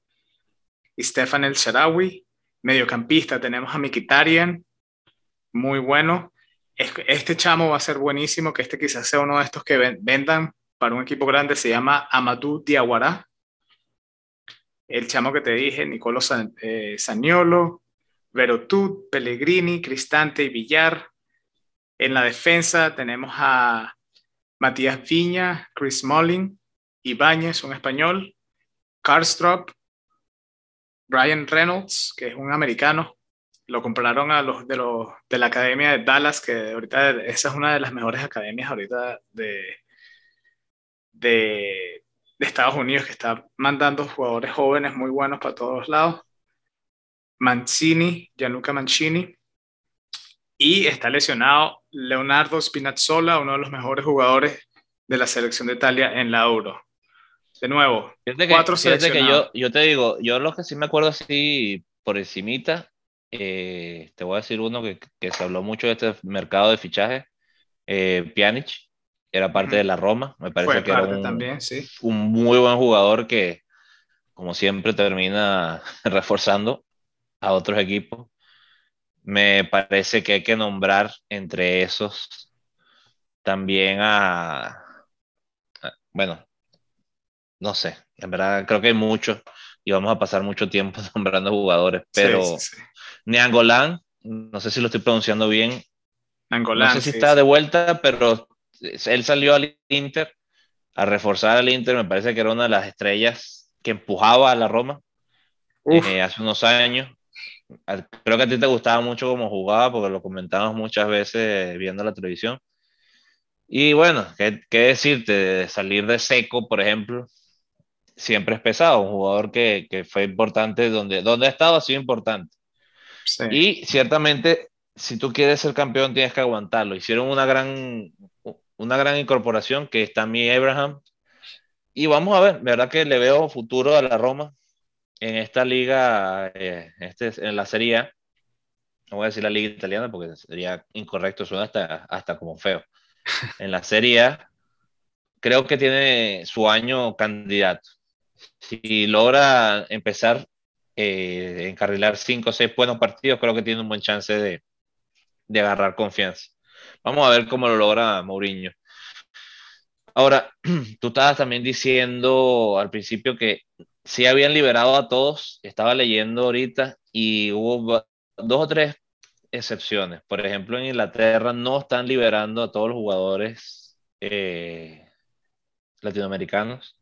[SPEAKER 1] y Stefan El. Mediocampista tenemos a Mikitarian, muy bueno. Es- Este chamo va a ser buenísimo, que este quizás sea uno de estos que ven- vendan para un equipo grande, se llama Amadou Diawara. El chamo que te dije, Nicolo San, eh, Saniolo, Verotut, Pellegrini, Cristante y Villar. En la defensa tenemos a Matías Viña, Chris Molling, Ibáñez, un español, Karstrop, Brian Reynolds, que es un americano. Lo compraron a los de, los la Academia de Dallas, que ahorita esa es una de las mejores academias ahorita de, de, de Estados Unidos, que está mandando jugadores jóvenes muy buenos para todos lados. Mancini, Gianluca Mancini. Y está lesionado Leonardo Spinazzola, uno de los mejores jugadores de la selección de Italia en la Euro. De nuevo,
[SPEAKER 2] Fíjate que,
[SPEAKER 1] cuatro
[SPEAKER 2] fíjate que yo,
[SPEAKER 1] seleccionados.
[SPEAKER 2] yo te digo, yo lo que sí me acuerdo así por encimita, eh, te voy a decir uno que, que se habló mucho de este mercado de fichajes, eh, Pjanic, era parte de la Roma, me parece
[SPEAKER 1] Fue
[SPEAKER 2] que era un,
[SPEAKER 1] también, sí.
[SPEAKER 2] un muy buen jugador que, como siempre, termina reforzando a otros equipos. Me parece que hay que nombrar entre esos también a, a- bueno, no sé, en verdad creo que hay muchos y vamos a pasar mucho tiempo nombrando jugadores, pero
[SPEAKER 1] sí,
[SPEAKER 2] no sé si lo estoy pronunciando bien,
[SPEAKER 1] Nangolan,
[SPEAKER 2] no sé si
[SPEAKER 1] sí,
[SPEAKER 2] está
[SPEAKER 1] sí.
[SPEAKER 2] de vuelta, pero él salió al Inter a reforzar al Inter, me parece que era una de las estrellas que empujaba a la Roma eh, hace unos años. Creo que a ti te gustaba mucho cómo jugaba porque lo comentábamos muchas veces viendo la televisión. Y bueno, ¿qué, qué decirte? De salir de seco, por ejemplo, siempre es pesado. Un jugador que, que fue importante, donde, donde ha estado ha sido importante.
[SPEAKER 1] sí.
[SPEAKER 2] Y ciertamente, si tú quieres ser campeón, tienes que aguantarlo. Hicieron una gran, una gran incorporación que es Tammy Abraham. Y vamos a ver, verdad que le veo futuro a la Roma en esta liga, eh, este, en la Serie A. No voy a decir la liga italiana porque sería incorrecto, suena hasta, hasta como feo. En la Serie A, creo que tiene su año candidato. Si logra empezar eh, encarrilar cinco o seis buenos partidos, creo que tiene un buen chance de, de agarrar confianza. Vamos a ver cómo lo logra Mourinho. Ahora, tú estabas también diciendo al principio que sí habían liberado a todos, estaba leyendo ahorita y hubo dos o tres excepciones. Por ejemplo, en Inglaterra no están liberando a todos los jugadores eh, latinoamericanos.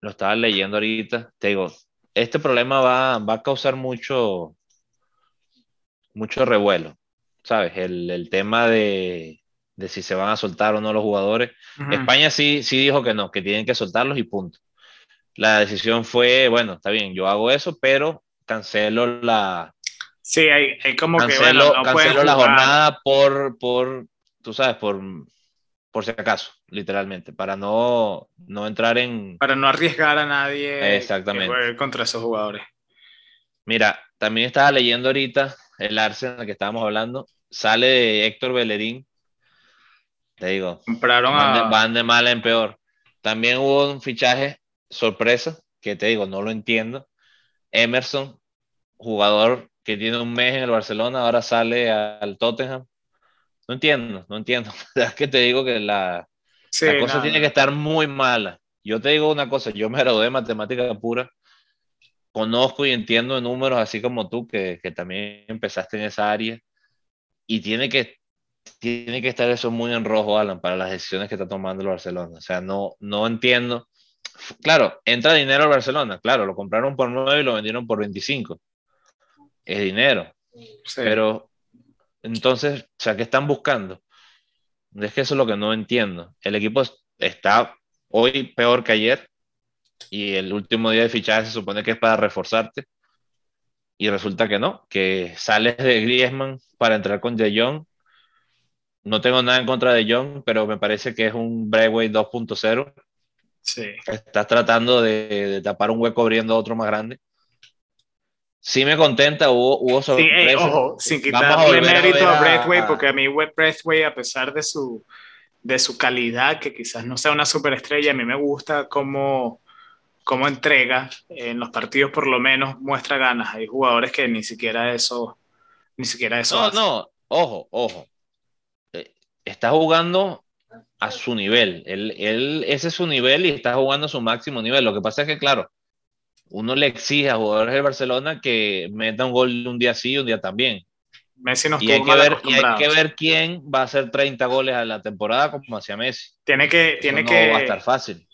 [SPEAKER 2] Lo estaba leyendo ahorita. Te digo, este problema va, va a causar mucho, mucho revuelo, ¿sabes? El, el tema de, de si se van a soltar o no los jugadores. España sí, sí dijo que no, que tienen que soltarlos y punto. La decisión fue, bueno, está bien, yo hago eso, pero cancelo la,
[SPEAKER 1] Sí, hay, hay como que,
[SPEAKER 2] cancelo,
[SPEAKER 1] bueno, no pueden
[SPEAKER 2] cancelo la jornada por, por, tú sabes, por por si acaso, literalmente, para no, no entrar en...
[SPEAKER 1] Para no arriesgar a nadie
[SPEAKER 2] Exactamente.
[SPEAKER 1] contra esos jugadores.
[SPEAKER 2] Mira, también estaba leyendo ahorita el Arsenal que estábamos hablando, sale de Héctor Bellerín, te digo,
[SPEAKER 1] Compraron
[SPEAKER 2] van,
[SPEAKER 1] a...
[SPEAKER 2] de, van de mal en peor. También hubo un fichaje sorpresa, que te digo, no lo entiendo. Emerson, jugador que tiene un mes en el Barcelona, ahora sale al Tottenham. No entiendo, no entiendo. Es que te digo que la,
[SPEAKER 1] Sí,
[SPEAKER 2] la cosa
[SPEAKER 1] no,
[SPEAKER 2] tiene que estar muy mala. Yo te digo una cosa, yo me gradué de matemática pura, conozco y entiendo de números así como tú, que, que también empezaste en esa área, y tiene que, tiene que estar eso muy en rojo, Alan, para las decisiones que está tomando el Barcelona. O sea, no, no entiendo. Claro, entra dinero al Barcelona, claro, lo compraron por 9 y lo vendieron por 25. Es dinero,
[SPEAKER 1] sí.
[SPEAKER 2] pero entonces, o sea, ¿qué están buscando? Es que eso es lo que no entiendo. El equipo está hoy peor que ayer y el último día de fichaje se supone que es para reforzarte y resulta que no, que sales de Griezmann para entrar con De Jong. No tengo nada en contra de Jong, pero me parece que es un Breakaway 2.0.
[SPEAKER 1] sí.
[SPEAKER 2] Estás tratando de, de tapar un hueco abriendo otro más grande. Sí me contenta, hubo, hubo
[SPEAKER 1] Sí, ey,
[SPEAKER 2] sorpresas.
[SPEAKER 1] ojo, sin quitarle mérito a
[SPEAKER 2] a-
[SPEAKER 1] Braithwaite,
[SPEAKER 2] a-
[SPEAKER 1] porque a mí Braithwaite, a pesar de su, de su calidad, que quizás no sea una superestrella, a mí me gusta cómo, cómo entrega en los partidos, por lo menos muestra ganas. Hay jugadores que ni siquiera eso, ni siquiera eso
[SPEAKER 2] No,
[SPEAKER 1] hacen.
[SPEAKER 2] no, ojo, ojo. Eh, Está jugando a su nivel. Él, él, ese es su nivel y está jugando a su máximo nivel. Lo que pasa es que, claro, uno le exige a jugadores del Barcelona que meta un gol un día sí y un día también.
[SPEAKER 1] Messi no
[SPEAKER 2] Y hay, que ver, y hay que ver quién va a hacer 30 goles a la temporada como hacía Messi.
[SPEAKER 1] Tiene que,
[SPEAKER 2] Eso
[SPEAKER 1] tiene
[SPEAKER 2] no
[SPEAKER 1] que,
[SPEAKER 2] va a estar fácil.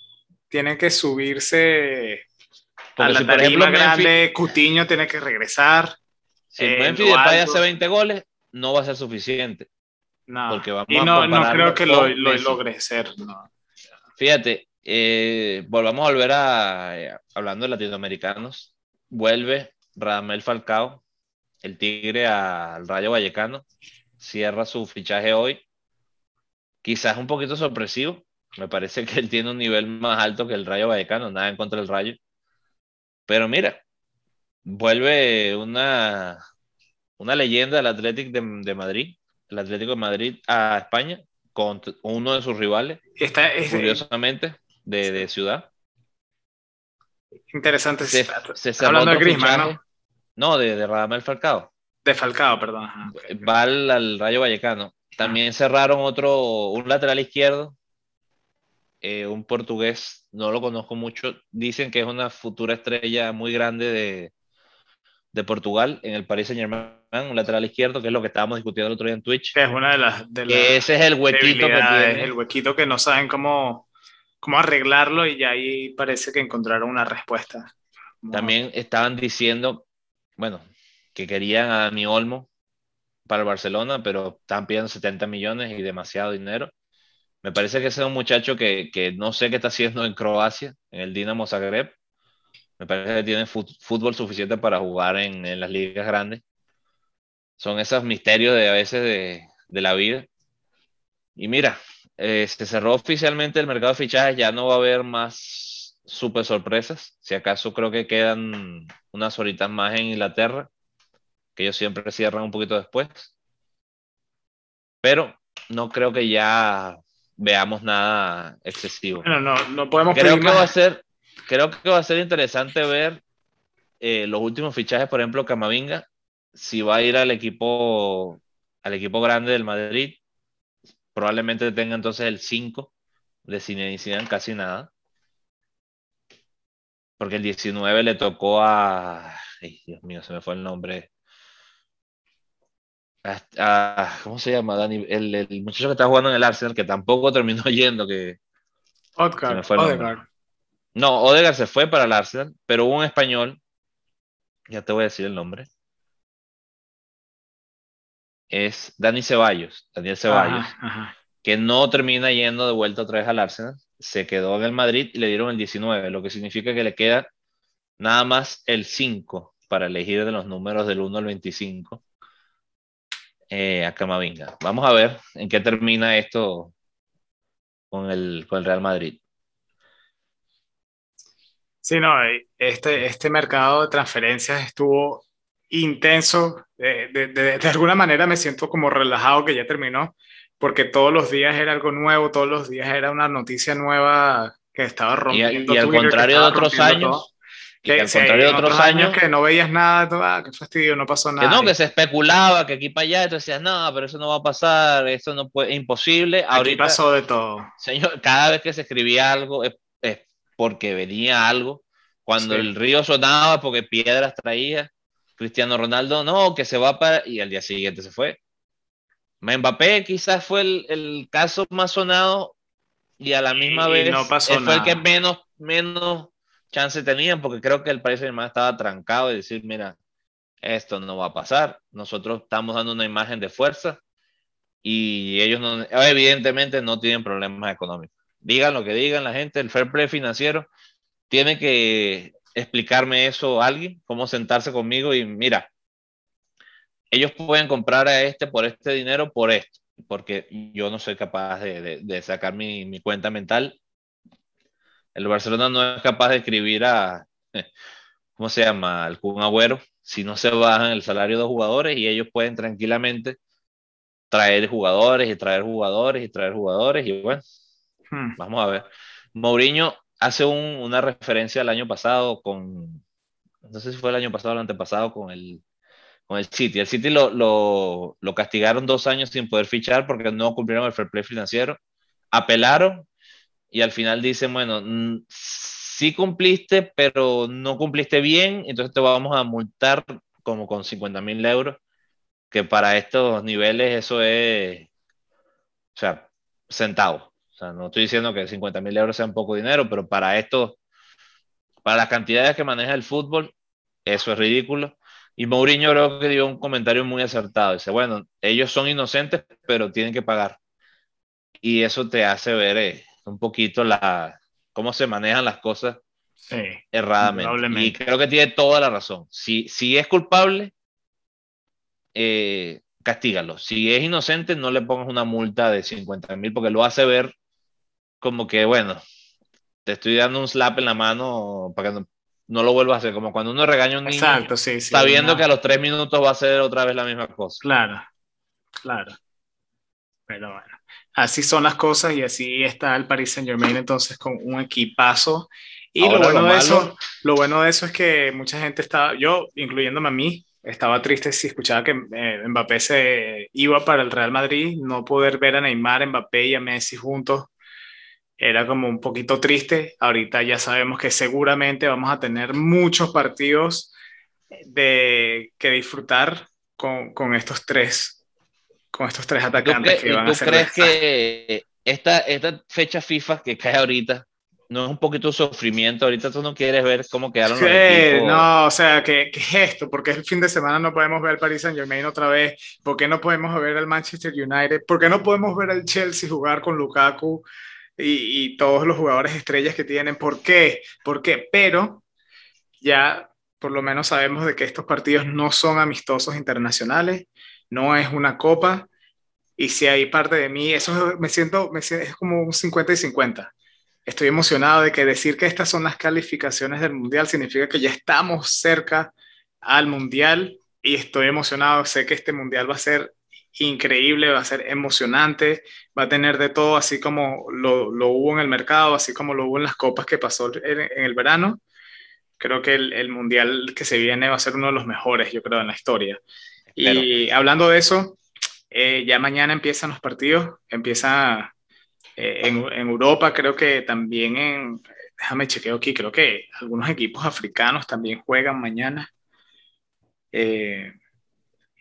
[SPEAKER 1] tiene que subirse a
[SPEAKER 2] Porque
[SPEAKER 1] la
[SPEAKER 2] si, por ejemplo, Memphis,
[SPEAKER 1] grande, Cutiño tiene que regresar.
[SPEAKER 2] si
[SPEAKER 1] eh,
[SPEAKER 2] Memphis Depay hace 20 goles, no va a ser suficiente.
[SPEAKER 1] No.
[SPEAKER 2] Porque vamos
[SPEAKER 1] y
[SPEAKER 2] a
[SPEAKER 1] no, no
[SPEAKER 2] compararlo
[SPEAKER 1] creo que lo, logre ser. no.
[SPEAKER 2] Fíjate, eh, volvamos a volver a, eh, hablando de latinoamericanos, vuelve Radamel Falcao, el Tigre al Rayo Vallecano, cierra su fichaje hoy, quizás un poquito sorpresivo, me parece que él tiene un nivel más alto que el Rayo Vallecano, nada en contra del Rayo, pero mira, vuelve una, una leyenda del Athletic de, de Madrid, el Atlético de Madrid a España, con uno de sus rivales,
[SPEAKER 1] Está, es
[SPEAKER 2] curiosamente, de, de ciudad.
[SPEAKER 1] interesante.
[SPEAKER 2] Se,
[SPEAKER 1] Está-
[SPEAKER 2] se
[SPEAKER 1] está
[SPEAKER 2] cerró
[SPEAKER 1] hablando de Griezmann. ¿no?
[SPEAKER 2] No, de, de Radamel Falcao.
[SPEAKER 1] De Falcao, perdón. ajá.
[SPEAKER 2] Va al, al Rayo Vallecano. También cerraron otro, un lateral izquierdo, eh, un portugués, no lo conozco mucho. Dicen que es una futura estrella muy grande de, de Portugal en el Paris Saint Germain, un lateral izquierdo, que es lo que estábamos discutiendo el otro día en Twitch.
[SPEAKER 1] Que es una de las, de
[SPEAKER 2] Que ese es el huequito que tiene.
[SPEAKER 1] el huequito que no saben cómo, cómo arreglarlo y ya ahí parece que encontraron una respuesta. Como-
[SPEAKER 2] También estaban diciendo, bueno, que querían a Dani Olmo para el Barcelona, pero estaban pidiendo 70 millones y demasiado dinero. Me parece que ese es un muchacho que, que no sé qué está haciendo en Croacia, en el Dinamo Zagreb. Me parece que tiene fútbol suficiente para jugar en, en las ligas grandes. Son esos misterios de a veces de, de la vida. Y mira, eh, se cerró oficialmente el mercado de fichajes, ya no va a haber más super sorpresas. Si acaso creo que quedan unas horitas más en Inglaterra, que ellos siempre cierran un poquito después. Pero no creo que ya veamos nada excesivo.
[SPEAKER 1] Bueno, no, no podemos
[SPEAKER 2] Creo que va a ser, creo que va a ser interesante ver eh, los últimos fichajes, por ejemplo, Camavinga, si va a ir al equipo, al equipo grande del Madrid, probablemente tenga entonces el 5 de Zinedine Zidane, casi nada. Porque el 19 le tocó a, ay, Dios mío, se me fue el nombre. A- a- ¿cómo se llama? Dani? El, el muchacho que está jugando en el Arsenal, que tampoco terminó yendo, que.
[SPEAKER 1] Odegaard.
[SPEAKER 2] no, Odegaard se fue para el Arsenal, pero hubo un español, ya te voy a decir el nombre, es Dani Ceballos, Daniel Ceballos,
[SPEAKER 1] Ajá, ajá.
[SPEAKER 2] que no termina yendo de vuelta otra vez al Arsenal, se quedó en el Madrid y le dieron el 19, lo que significa que le queda nada más el 5 para elegir de los números del 1 al 25 eh, a Camavinga. Vamos a ver en qué termina esto con el, con el Real Madrid.
[SPEAKER 1] Sí, no, este, este mercado de transferencias estuvo intenso. De, de, de, alguna manera me siento como relajado que ya terminó, porque todos los días era algo nuevo, todos los días era una noticia nueva que estaba rompiendo.
[SPEAKER 2] Y, y al contrario de otros años,
[SPEAKER 1] que, al contrario de otros años, que no veías nada, ah, qué fastidio, no pasó nada.
[SPEAKER 2] Que no, que se especulaba, que aquí para allá, tú decías, no, pero eso no va a pasar, eso no puede, es imposible.
[SPEAKER 1] Aquí Ahorita, pasó de todo.
[SPEAKER 2] Señor, cada vez que se escribía algo es, es porque venía algo. Cuando sí. el río sonaba, porque piedras traía. Cristiano Ronaldo, no, que se va para. Y al día siguiente se fue. Mbappé quizás fue el, el caso más sonado y a la misma
[SPEAKER 1] Y
[SPEAKER 2] vez
[SPEAKER 1] no pasó
[SPEAKER 2] fue el que menos, menos chance tenían, porque creo que el país Saint-Germain estaba trancado y decir, mira, esto no va a pasar, nosotros estamos dando una imagen de fuerza y ellos no, evidentemente no tienen problemas económicos. Digan lo que digan la gente, el fair play financiero tiene que explicarme eso a alguien, cómo sentarse conmigo y mira, ellos pueden comprar a este por este dinero, por esto, porque yo no soy capaz de, de, de sacar mi, mi, cuenta mental. El Barcelona no es capaz de escribir a, ¿cómo se llama? Al Kun Agüero, si no se bajan el salario de jugadores y ellos pueden tranquilamente traer jugadores y traer jugadores y traer jugadores y bueno, hmm. vamos a ver. Mourinho hace un, una referencia al año pasado con, no sé si fue el año pasado o el antepasado con el, con el City. El City lo, lo, lo, castigaron dos años sin poder fichar porque no cumplieron el fair play financiero. Apelaron y al final dicen, bueno, sí cumpliste, pero no cumpliste bien, entonces te vamos a multar como con 50 mil euros, que para estos niveles eso es, o sea, centavos. O sea, no estoy diciendo que 50 mil euros sean poco dinero, pero para esto, para las cantidades que maneja el fútbol, eso es ridículo. Y Mourinho creo que dio un comentario muy acertado. Dice, bueno, ellos son inocentes, pero tienen que pagar. Y eso te hace ver eh, un poquito la, cómo se manejan las cosas
[SPEAKER 1] sí,
[SPEAKER 2] erradamente. Y creo que tiene toda la razón. Si, si es culpable, eh, castígalo. Si es inocente, no le pongas una multa de 50 mil, porque lo hace ver como que, bueno, te estoy dando un slap en la mano para que no, no lo vuelvas a hacer. Como cuando uno regaña a un niño,
[SPEAKER 1] Exacto, sí, sí,
[SPEAKER 2] sabiendo
[SPEAKER 1] no.
[SPEAKER 2] que a los tres minutos va a hacer otra vez la misma cosa.
[SPEAKER 1] Claro, claro. Pero bueno, así son las cosas y así está el Paris Saint Germain entonces con un equipazo. Y Ahora, lo bueno, lo, de eso, lo bueno de eso es que mucha gente estaba, yo incluyéndome a mí, estaba triste si escuchaba que eh, Mbappé se iba para el Real Madrid, no poder ver a Neymar, Mbappé y a Messi juntos era como un poquito triste. Ahorita ya sabemos que seguramente vamos a tener muchos partidos de que disfrutar con, con estos tres, con estos tres atacantes
[SPEAKER 2] ¿Tú,
[SPEAKER 1] que van
[SPEAKER 2] ¿tú
[SPEAKER 1] a ser.
[SPEAKER 2] crees que esta, esta fecha FIFA que cae ahorita no es un poquito sufrimiento? Ahorita tú no quieres ver cómo quedaron
[SPEAKER 1] sí,
[SPEAKER 2] los equipos.
[SPEAKER 1] No, o sea, ¿qué, ¿qué, es esto? Porque el fin de semana no podemos ver al Paris Saint Germain otra vez. ¿Por qué no podemos ver al Manchester United? ¿Por qué no podemos ver al Chelsea jugar con Lukaku? Y, todos los jugadores estrellas que tienen. ¿Por qué? ¿Por qué? Pero ya por lo menos sabemos de que estos partidos no son amistosos internacionales, no es una copa, y si hay parte de mí, eso me siento, me siento es como un 50 y 50. Estoy emocionado de que decir que estas son las calificaciones del Mundial significa que ya estamos cerca al Mundial y estoy emocionado, sé que este Mundial va a ser increíble, va a ser emocionante, va a tener de todo, así como lo, lo, hubo en el mercado, así como lo hubo en las copas que pasó en, en el verano. Creo que el, el, mundial que se viene va a ser uno de los mejores, yo creo, en la historia. Espero. Y hablando de eso, eh, ya mañana empiezan los partidos, empieza eh, en, en, Europa, creo que también en, déjame chequeo aquí, creo que algunos equipos africanos también juegan mañana. Eh,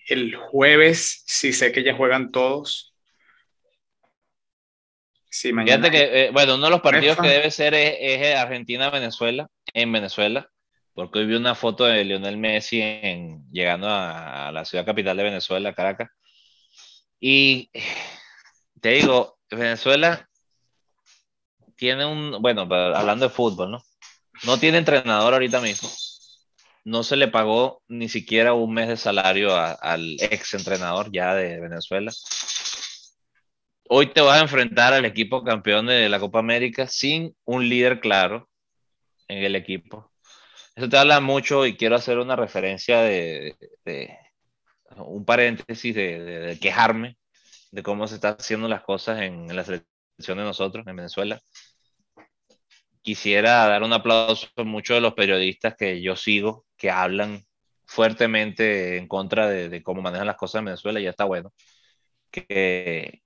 [SPEAKER 1] el jueves sí sé que ya juegan todos.
[SPEAKER 2] Sí, mañana. Fíjate que, eh, bueno, uno de los partidos que debe ser es, es Argentina-Venezuela, en Venezuela, porque hoy vi una foto de Lionel Messi en, llegando a, a, la ciudad capital de Venezuela, Caracas. Y te digo, Venezuela tiene un, bueno, hablando de fútbol, ¿no? No tiene entrenador ahorita mismo no se le pagó ni siquiera un mes de salario al ex entrenador ya de Venezuela. hoy te vas a enfrentar al equipo campeón de la Copa América sin un líder claro en el equipo. Eso te habla mucho y quiero hacer una referencia de, un paréntesis de, quejarme de cómo se están haciendo las cosas en, la selección de nosotros en Venezuela. Quisiera dar un aplauso a muchos de los periodistas que yo sigo, que hablan fuertemente en contra de, cómo manejan las cosas en Venezuela, y ya está bueno. Que,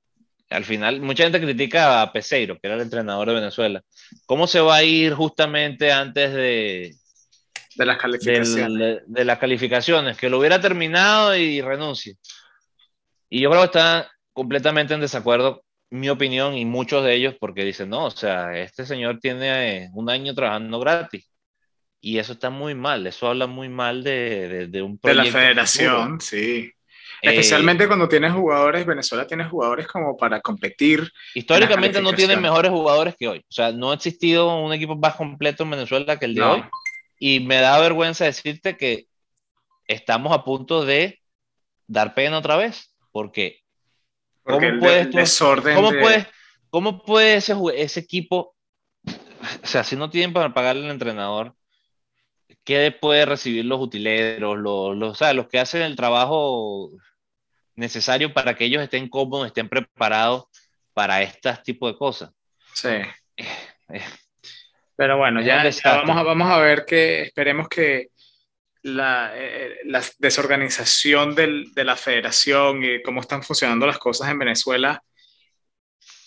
[SPEAKER 2] al final, mucha gente critica a Peseiro, que era el entrenador de Venezuela. ¿Cómo se va a ir justamente antes de,
[SPEAKER 1] de las calificaciones?
[SPEAKER 2] De, las calificaciones, que lo hubiera terminado y renuncie. Y yo creo que está completamente en desacuerdo, mi opinión, y muchos de ellos, porque dicen, no, o sea, este señor tiene un año trabajando gratis. Y eso está muy mal, eso habla muy mal de, de, un
[SPEAKER 1] proyecto. De la federación, sí. Especialmente eh, cuando tienes jugadores, Venezuela tiene jugadores como para competir.
[SPEAKER 2] Históricamente no tienen mejores jugadores que hoy. O sea, no ha existido un equipo más completo en Venezuela que el de hoy. Y me da vergüenza decirte que estamos a punto de dar pena otra vez. Porque, ¿cómo puedes ¿cómo, puedes, ¿cómo puede ese, ese equipo, o sea, si no tienen para pagarle al entrenador, ¿qué puede recibir los utileros, los, los, o sea, los que hacen el trabajo necesario para que ellos estén cómodos, estén preparados para este tipo de cosas.
[SPEAKER 1] Sí. Eh, eh, Pero bueno, ya, vamos, a, vamos a ver que esperemos que la, eh, la desorganización del, de la federación y cómo están funcionando las cosas en Venezuela,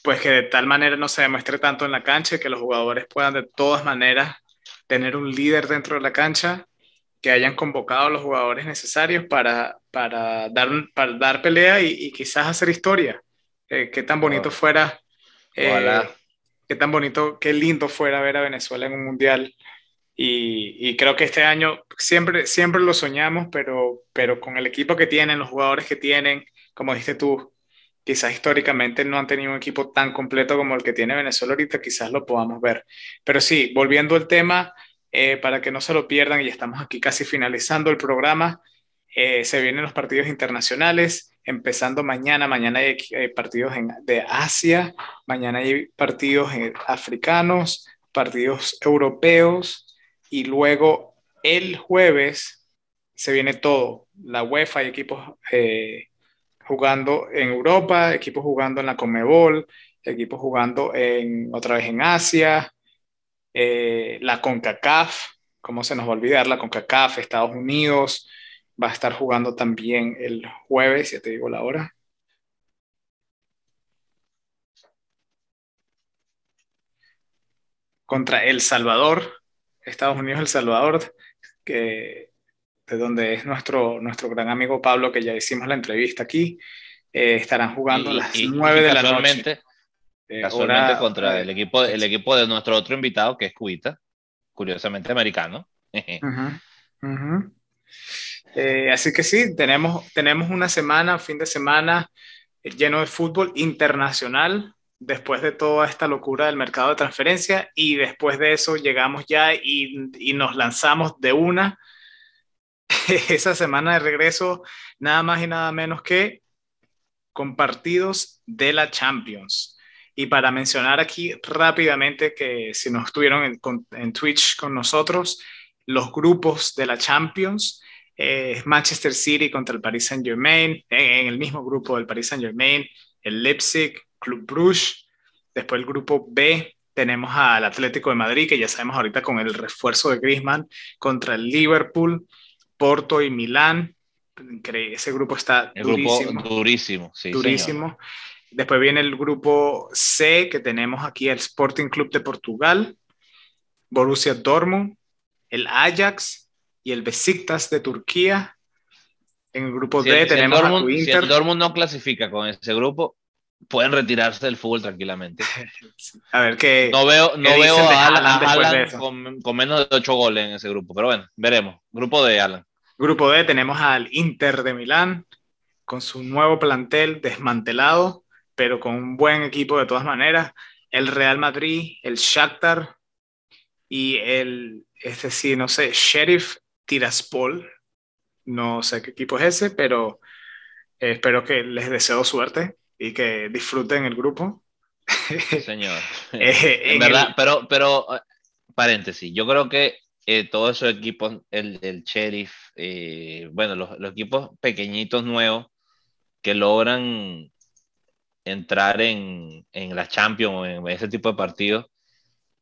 [SPEAKER 1] pues que de tal manera no se demuestre tanto en la cancha y que los jugadores puedan de todas maneras tener un líder dentro de la cancha que hayan convocado a los jugadores necesarios para, para, dar, para dar pelea y, quizás hacer historia. Eh, qué tan bonito fuera, eh, qué tan bonito, qué lindo fuera ver a Venezuela en un mundial. Y, y, creo que este año siempre, siempre lo soñamos, pero, pero con el equipo que tienen, los jugadores que tienen, como dijiste tú, quizás históricamente no han tenido un equipo tan completo como el que tiene Venezuela ahorita, quizás lo podamos ver. Pero sí, volviendo al tema, eh, para que no se lo pierdan, y estamos aquí casi finalizando el programa. Eh, se vienen los partidos internacionales, empezando mañana. Mañana hay partidos de Asia, mañana hay partidos africanos, partidos europeos, y luego el jueves se viene todo. La UEFA hay equipos eh, jugando en Europa, equipos jugando en la Comebol, equipos jugando en, otra vez en Asia, eh, la CONCACAF, ¿cómo se nos va a olvidar? La CONCACAF, Estados Unidos, va a estar jugando también el jueves, ya te digo la hora. Contra El Salvador, Estados Unidos, El Salvador, que, de donde es nuestro, nuestro gran amigo Pablo, que ya hicimos la entrevista aquí. Eh, estarán jugando a las 9 de la noche.
[SPEAKER 2] Eh, Casualmente contra el equipo, el equipo de nuestro otro invitado, que es Cuita, curiosamente americano.
[SPEAKER 1] Eh, así que sí, tenemos, tenemos una semana, fin de semana eh, lleno de fútbol internacional después de toda esta locura del mercado de transferencia y después de eso llegamos ya y, y nos lanzamos de una esa semana de regreso nada más y nada menos que con partidos de la Champions. Y para mencionar aquí rápidamente que si no estuvieron en, Twitch con nosotros, los grupos de la Champions, eh, Manchester City contra el Paris Saint Germain, en, el mismo grupo del Paris Saint Germain, el Leipzig, Club Bruges, después el grupo B, tenemos al Atlético de Madrid, que ya sabemos ahorita con el refuerzo de Griezmann, contra el Liverpool, Porto y Milán. Ese grupo está durísimo.
[SPEAKER 2] durísimo, sí,
[SPEAKER 1] durísimo. Después viene el grupo C, que tenemos aquí el Sporting Club de Portugal, Borussia Dortmund, el Ajax y el Besiktas de Turquía. En el grupo D tenemos
[SPEAKER 2] el Dortmund, Si el Dortmund no clasifica con ese grupo, pueden retirarse del fútbol tranquilamente.
[SPEAKER 1] a ver qué.
[SPEAKER 2] No veo, no veo a Alan, con, con, menos de 8 goles en ese grupo, pero bueno, veremos. Grupo D, Alan.
[SPEAKER 1] Grupo D tenemos al Inter de Milán con su nuevo plantel desmantelado pero con un buen equipo de todas maneras. El Real Madrid, el Shakhtar y el, este sí, no sé, Sheriff Tiraspol. No sé qué equipo es ese, pero espero que les deseo suerte y que disfruten el grupo.
[SPEAKER 2] señor. Eh, en, verdad, pero, pero, eh, paréntesis, yo creo que eh, todos esos equipos, el, el Sheriff, bueno, los, los, equipos pequeñitos nuevos que logran entrar en, en la Champions o en ese tipo de partidos,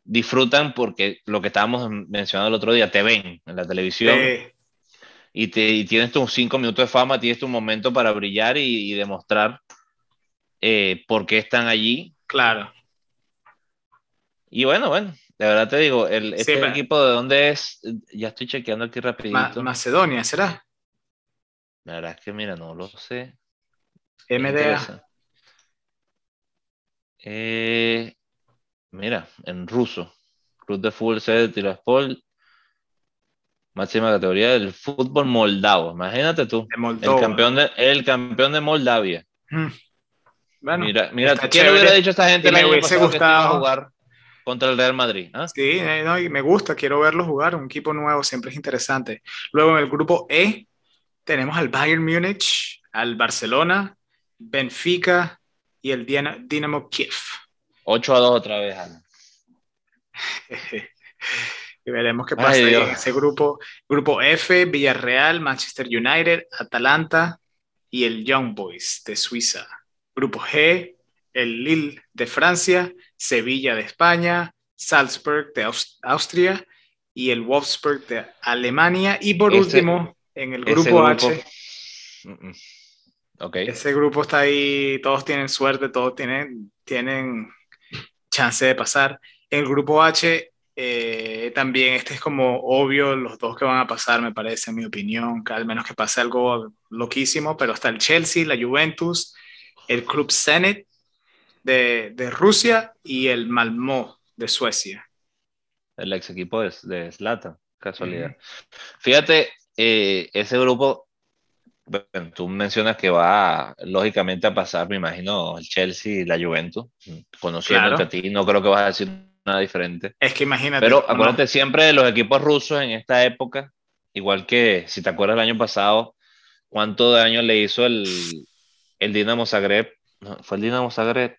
[SPEAKER 2] disfrutan porque lo que estábamos mencionando el otro día, te ven en la televisión y, te, tienes tus cinco minutos de fama, tienes tu momento para brillar y, demostrar eh, por qué están allí.
[SPEAKER 1] Claro.
[SPEAKER 2] Y bueno, bueno, de verdad te digo, el, este equipo de dónde es, ya estoy chequeando aquí rapidito.
[SPEAKER 1] Macedonia, ¿será?
[SPEAKER 2] La verdad es que mira, no lo sé.
[SPEAKER 1] MDA.
[SPEAKER 2] Eh, mira, en ruso. Club de Fútbol de Tiraspol, máxima categoría del fútbol moldavo. Imagínate tú. el, campeón de, el campeón de Moldavia. Hmm. Bueno, mira, mira ¿quién hubiera dicho a esta gente
[SPEAKER 1] me hubiese gustado
[SPEAKER 2] jugar contra el Real Madrid? ¿ah?
[SPEAKER 1] Sí, eh, no, y me gusta, quiero verlo jugar. Un equipo nuevo siempre es interesante. Luego en el grupo E tenemos al Bayern Múnich, al Barcelona, Benfica y el Dinamo Kiev.
[SPEAKER 2] 8 a 2 otra vez, Ana.
[SPEAKER 1] y veremos qué pasa en ese grupo. Grupo F, Villarreal, Manchester United, Atalanta y el Young Boys de Suiza. Grupo G, el Lille de Francia, Sevilla de España, Salzburg de Austria y el Wolfsburg de Alemania. Y por último, en el grupo, H. Mm, mm. Okay. Ese grupo está ahí, todos tienen suerte, todos tienen, tienen chance de pasar. En el grupo H eh, también este es como obvio los dos que van a pasar, me parece, en mi opinión, que al menos que pase algo loquísimo, pero está el Chelsea, la Juventus, el Club Zenit de, de Rusia y el Malmö de Suecia.
[SPEAKER 2] El ex equipo de, de Slata, casualidad. Fíjate, eh, ese grupo bueno, tú mencionas que va lógicamente a pasar, me imagino, el Chelsea y la Juventus. Conociéndote a ti, no creo que vas a decir nada diferente.
[SPEAKER 1] Es que imagínate.
[SPEAKER 2] Pero acuérdate siempre de los equipos rusos en esta época, igual que si te acuerdas el año pasado, cuánto daño le hizo el, el Dinamo Zagreb. No, ¿Fue el Dinamo Zagreb?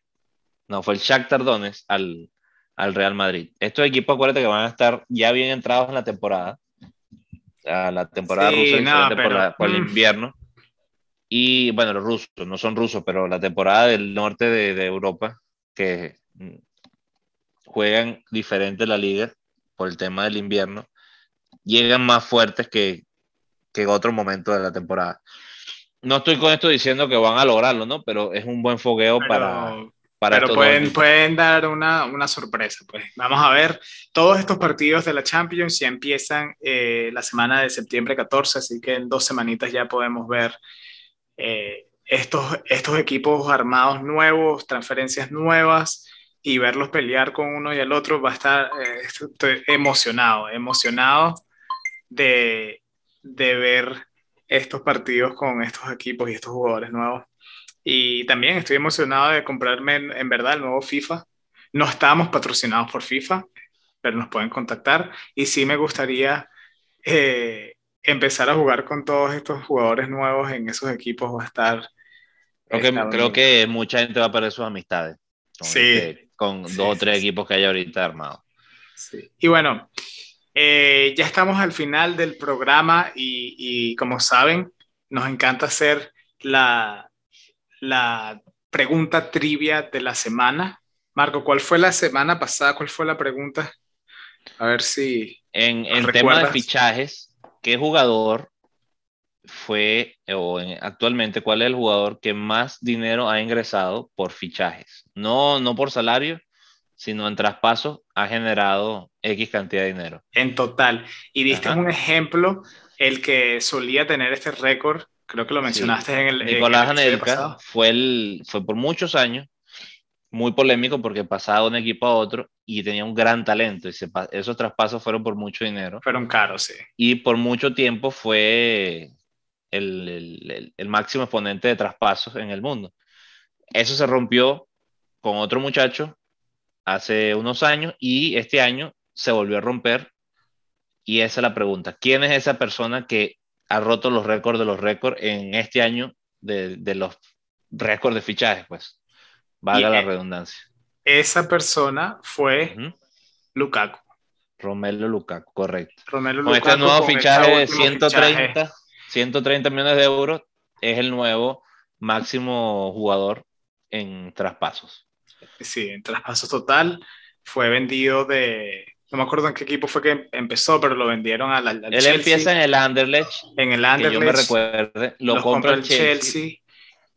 [SPEAKER 2] No, fue el Shakhtar Donetsk al, al Real Madrid. Estos equipos, acuérdate que van a estar ya bien entrados en la temporada a la temporada rusa por, el mm. invierno. Y bueno, los rusos, no son rusos, pero la temporada del norte de, de Europa, que mm, juegan diferente la liga por el tema del invierno, llegan más fuertes que, que en otro momento de la temporada. No estoy con esto diciendo que van a lograrlo, ¿no? Pero es un buen fogueo para,
[SPEAKER 1] pero pueden, pueden dar una, una, sorpresa. Pues vamos a ver, todos estos partidos de la Champions ya empiezan eh, la semana de septiembre 14, así que en dos semanitas ya podemos ver eh, estos, estos equipos armados nuevos, transferencias nuevas y verlos pelear con uno y el otro. Va a estar, eh, estoy emocionado, emocionado de, de ver estos partidos con estos equipos y estos jugadores nuevos. Y también estoy emocionado de comprarme en, verdad el nuevo FIFA. No estamos patrocinados por FIFA, pero nos pueden contactar. Y sí me gustaría eh, empezar a jugar con todos estos jugadores nuevos en esos equipos. Va a estar...
[SPEAKER 2] Creo que, mucha gente va a perder sus amistades. Con, sí. Este, con dos o tres equipos que hay ahorita armados.
[SPEAKER 1] Sí. Y bueno, eh, ya estamos al final del programa y, y como saben, nos encanta hacer la, la pregunta trivia de la semana. Marco, ¿cuál fue la semana pasada? ¿Cuál fue la pregunta? A ver si.
[SPEAKER 2] En el tema de fichajes, ¿qué jugador fue, o actualmente, cuál es el jugador que más dinero ha ingresado por fichajes? No, no por salario, sino en traspasos ha generado X cantidad de dinero.
[SPEAKER 1] En total. Y diste un ejemplo, el que solía tener este récord Creo que lo mencionaste en el.
[SPEAKER 2] Nicolás Anelka fue, el, fue por muchos años muy polémico porque pasaba de un equipo a otro y tenía un gran talento. Y esos traspasos fueron por mucho dinero.
[SPEAKER 1] Fueron caros, sí.
[SPEAKER 2] Y por mucho tiempo fue el, el, el, máximo exponente de traspasos en el mundo. Eso se rompió con otro muchacho hace unos años y este año se volvió a romper. Y esa es la pregunta. ¿Quién es esa persona que ha roto los récords de los récords en este año de, de los récord de fichajes, pues. Valga la redundancia.
[SPEAKER 1] Esa persona fue Lukaku.
[SPEAKER 2] Romelo Lukaku, correcto.
[SPEAKER 1] Romelo
[SPEAKER 2] con este nuevo fichaje de 130, 130 millones de euros, es el nuevo máximo jugador en traspasos.
[SPEAKER 1] Sí, en traspasos total. Fue vendido de. No me acuerdo en qué equipo fue que empezó, pero lo vendieron al, al
[SPEAKER 2] Él empieza en el Anderlecht.
[SPEAKER 1] En el Anderlecht.
[SPEAKER 2] Que yo me recuerde. Lo, compra el Chelsea.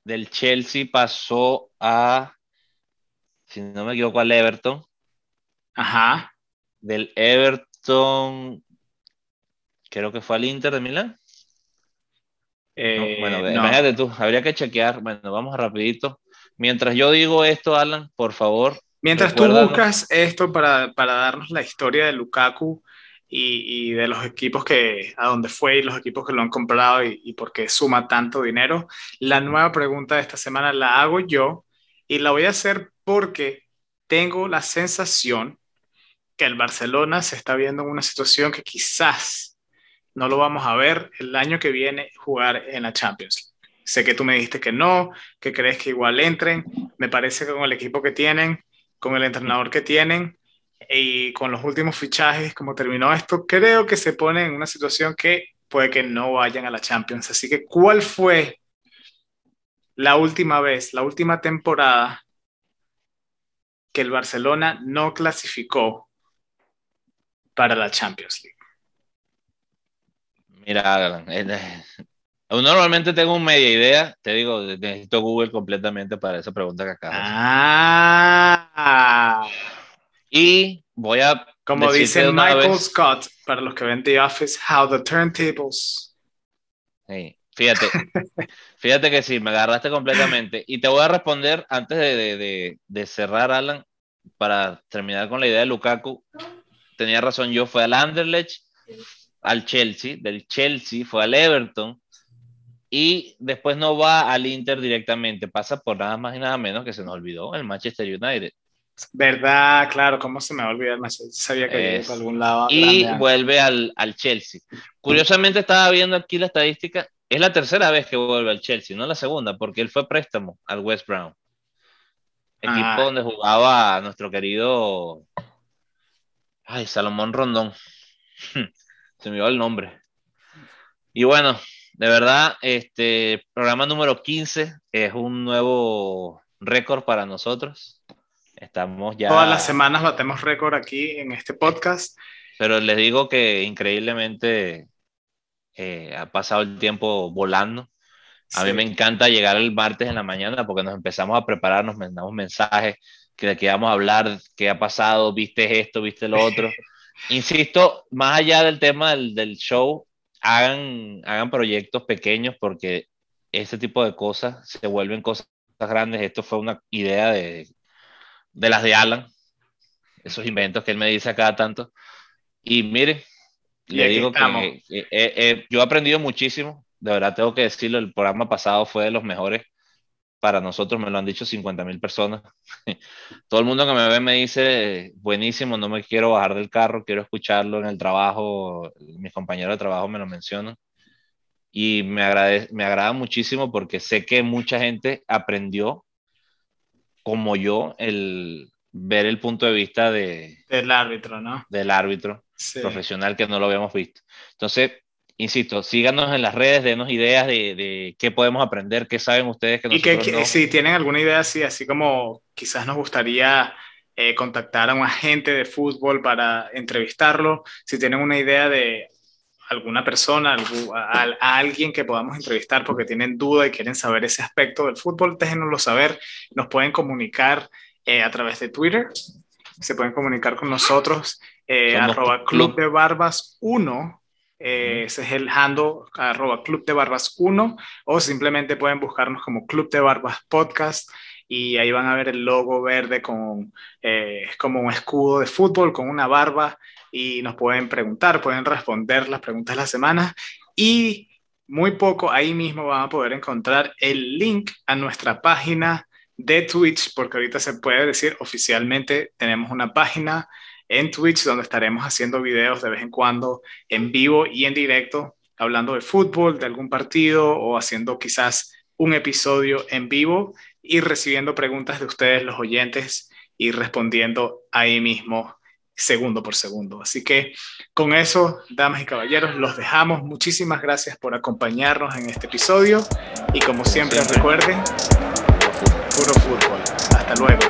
[SPEAKER 2] Del Chelsea pasó a. Si no me equivoco, al Everton.
[SPEAKER 1] Ajá.
[SPEAKER 2] Del Everton. Creo que fue al Inter de Milán.
[SPEAKER 1] Eh,
[SPEAKER 2] bueno, imagínate tú, habría que chequear. Bueno, vamos rapidito. Mientras yo digo esto, Alan, por favor.
[SPEAKER 1] Mientras tú buscas esto para, para, darnos la historia de Lukaku y, y, de los equipos que, a dónde fue y los equipos que lo han comprado y, y por qué suma tanto dinero, la nueva pregunta de esta semana la hago yo y la voy a hacer porque tengo la sensación que el Barcelona se está viendo en una situación que quizás no lo vamos a ver el año que viene jugar en la Champions. Sé que tú me dijiste que no, que crees que igual entren. Me parece que con el equipo que tienen, con el entrenador que tienen y con los últimos fichajes, como terminó esto, creo que se pone en una situación que puede que no vayan a la Champions. Así que, ¿cuál fue la última vez, la última temporada que el Barcelona no clasificó para la Champions League?
[SPEAKER 2] Mira, normalmente tengo una media idea, te digo, necesito Google completamente para esa pregunta que acabas.
[SPEAKER 1] Ah.
[SPEAKER 2] Y voy a.
[SPEAKER 1] Como dice Michael Scott, para los que ven The Office, How the Turntables.
[SPEAKER 2] Sí, fíjate, fíjate que sí, me agarraste completamente. Y te voy a responder antes de, de cerrar, Alan, para terminar con la idea de Lukaku. Tenía razón, yo fui al Anderlecht al Chelsea, del Chelsea fue al Everton y después no va al Inter directamente, pasa por nada más y nada menos que se nos olvidó el Manchester United.
[SPEAKER 1] ¿Verdad? Claro, ¿cómo se me va a olvidar? Sabía que algún lado.
[SPEAKER 2] Y vuelve al, al, Chelsea. Curiosamente estaba viendo aquí la estadística, es la tercera vez que vuelve al Chelsea, no la segunda, porque él fue préstamo al West Brown. Equipo ah. donde jugaba nuestro querido... Ay, Salomón Rondón. se me dio el nombre. Y bueno, de verdad, este programa número 15 es un nuevo récord para nosotros. Estamos ya.
[SPEAKER 1] Todas las semanas batemos récord aquí en este podcast.
[SPEAKER 2] Pero les digo que increíblemente eh, ha pasado el tiempo volando. A mí me encanta llegar el martes en la mañana porque nos empezamos a preparar, nos mandamos mensajes que de qué vamos a hablar, qué ha pasado, viste esto, viste lo otro. Insisto, más allá del tema del, show, hagan, hagan proyectos pequeños porque este tipo de cosas se vuelven cosas grandes. Esto fue una idea de, de las de Alan, esos inventos que él me dice a cada tanto. Y miren, le digo que yo he aprendido muchísimo, de verdad tengo que decirlo, el programa pasado fue de los mejores para nosotros, me lo han dicho 50 mil personas. Todo el mundo que me ve me dice, buenísimo, no me quiero bajar del carro, quiero escucharlo en el trabajo, mis compañeros de trabajo me lo mencionan. Y me, agrade, me agrada muchísimo porque sé que mucha gente aprendió, como yo, el ver el punto de vista de,
[SPEAKER 1] del árbitro, ¿no?
[SPEAKER 2] Del árbitro profesional que no lo habíamos visto. Entonces, insisto, síganos en las redes, denos ideas de, qué podemos aprender, qué saben ustedes que
[SPEAKER 1] nosotros Y que, si tienen alguna idea así, así como quizás nos gustaría eh, contactar a un agente de fútbol para entrevistarlo, si tienen una idea de alguna persona, a, alguien que podamos entrevistar porque tienen duda y quieren saber ese aspecto del fútbol, déjenoslo saber, nos pueden comunicar eh, a través de Twitter, se pueden comunicar con nosotros, eh, arroba Club de Barbas 1 eh, ese es el handle arroba Club de Barbas 1 o simplemente pueden buscarnos como Club de Barbas Podcast y ahí van a ver el logo verde con eh, como un escudo de fútbol con una barba y nos pueden preguntar, pueden responder las preguntas de la semana y muy poco ahí mismo van a poder encontrar el link a nuestra página de Twitch porque ahorita se puede decir oficialmente tenemos una página en Twitch, donde estaremos haciendo videos de vez en cuando en vivo y en directo, hablando de fútbol, de algún partido o haciendo quizás un episodio en vivo y recibiendo preguntas de ustedes, los oyentes, y respondiendo ahí mismo segundo por segundo. Así que con eso, damas y caballeros, los dejamos. Muchísimas gracias por acompañarnos en este episodio y como siempre, recuerden, puro fútbol. Hasta luego.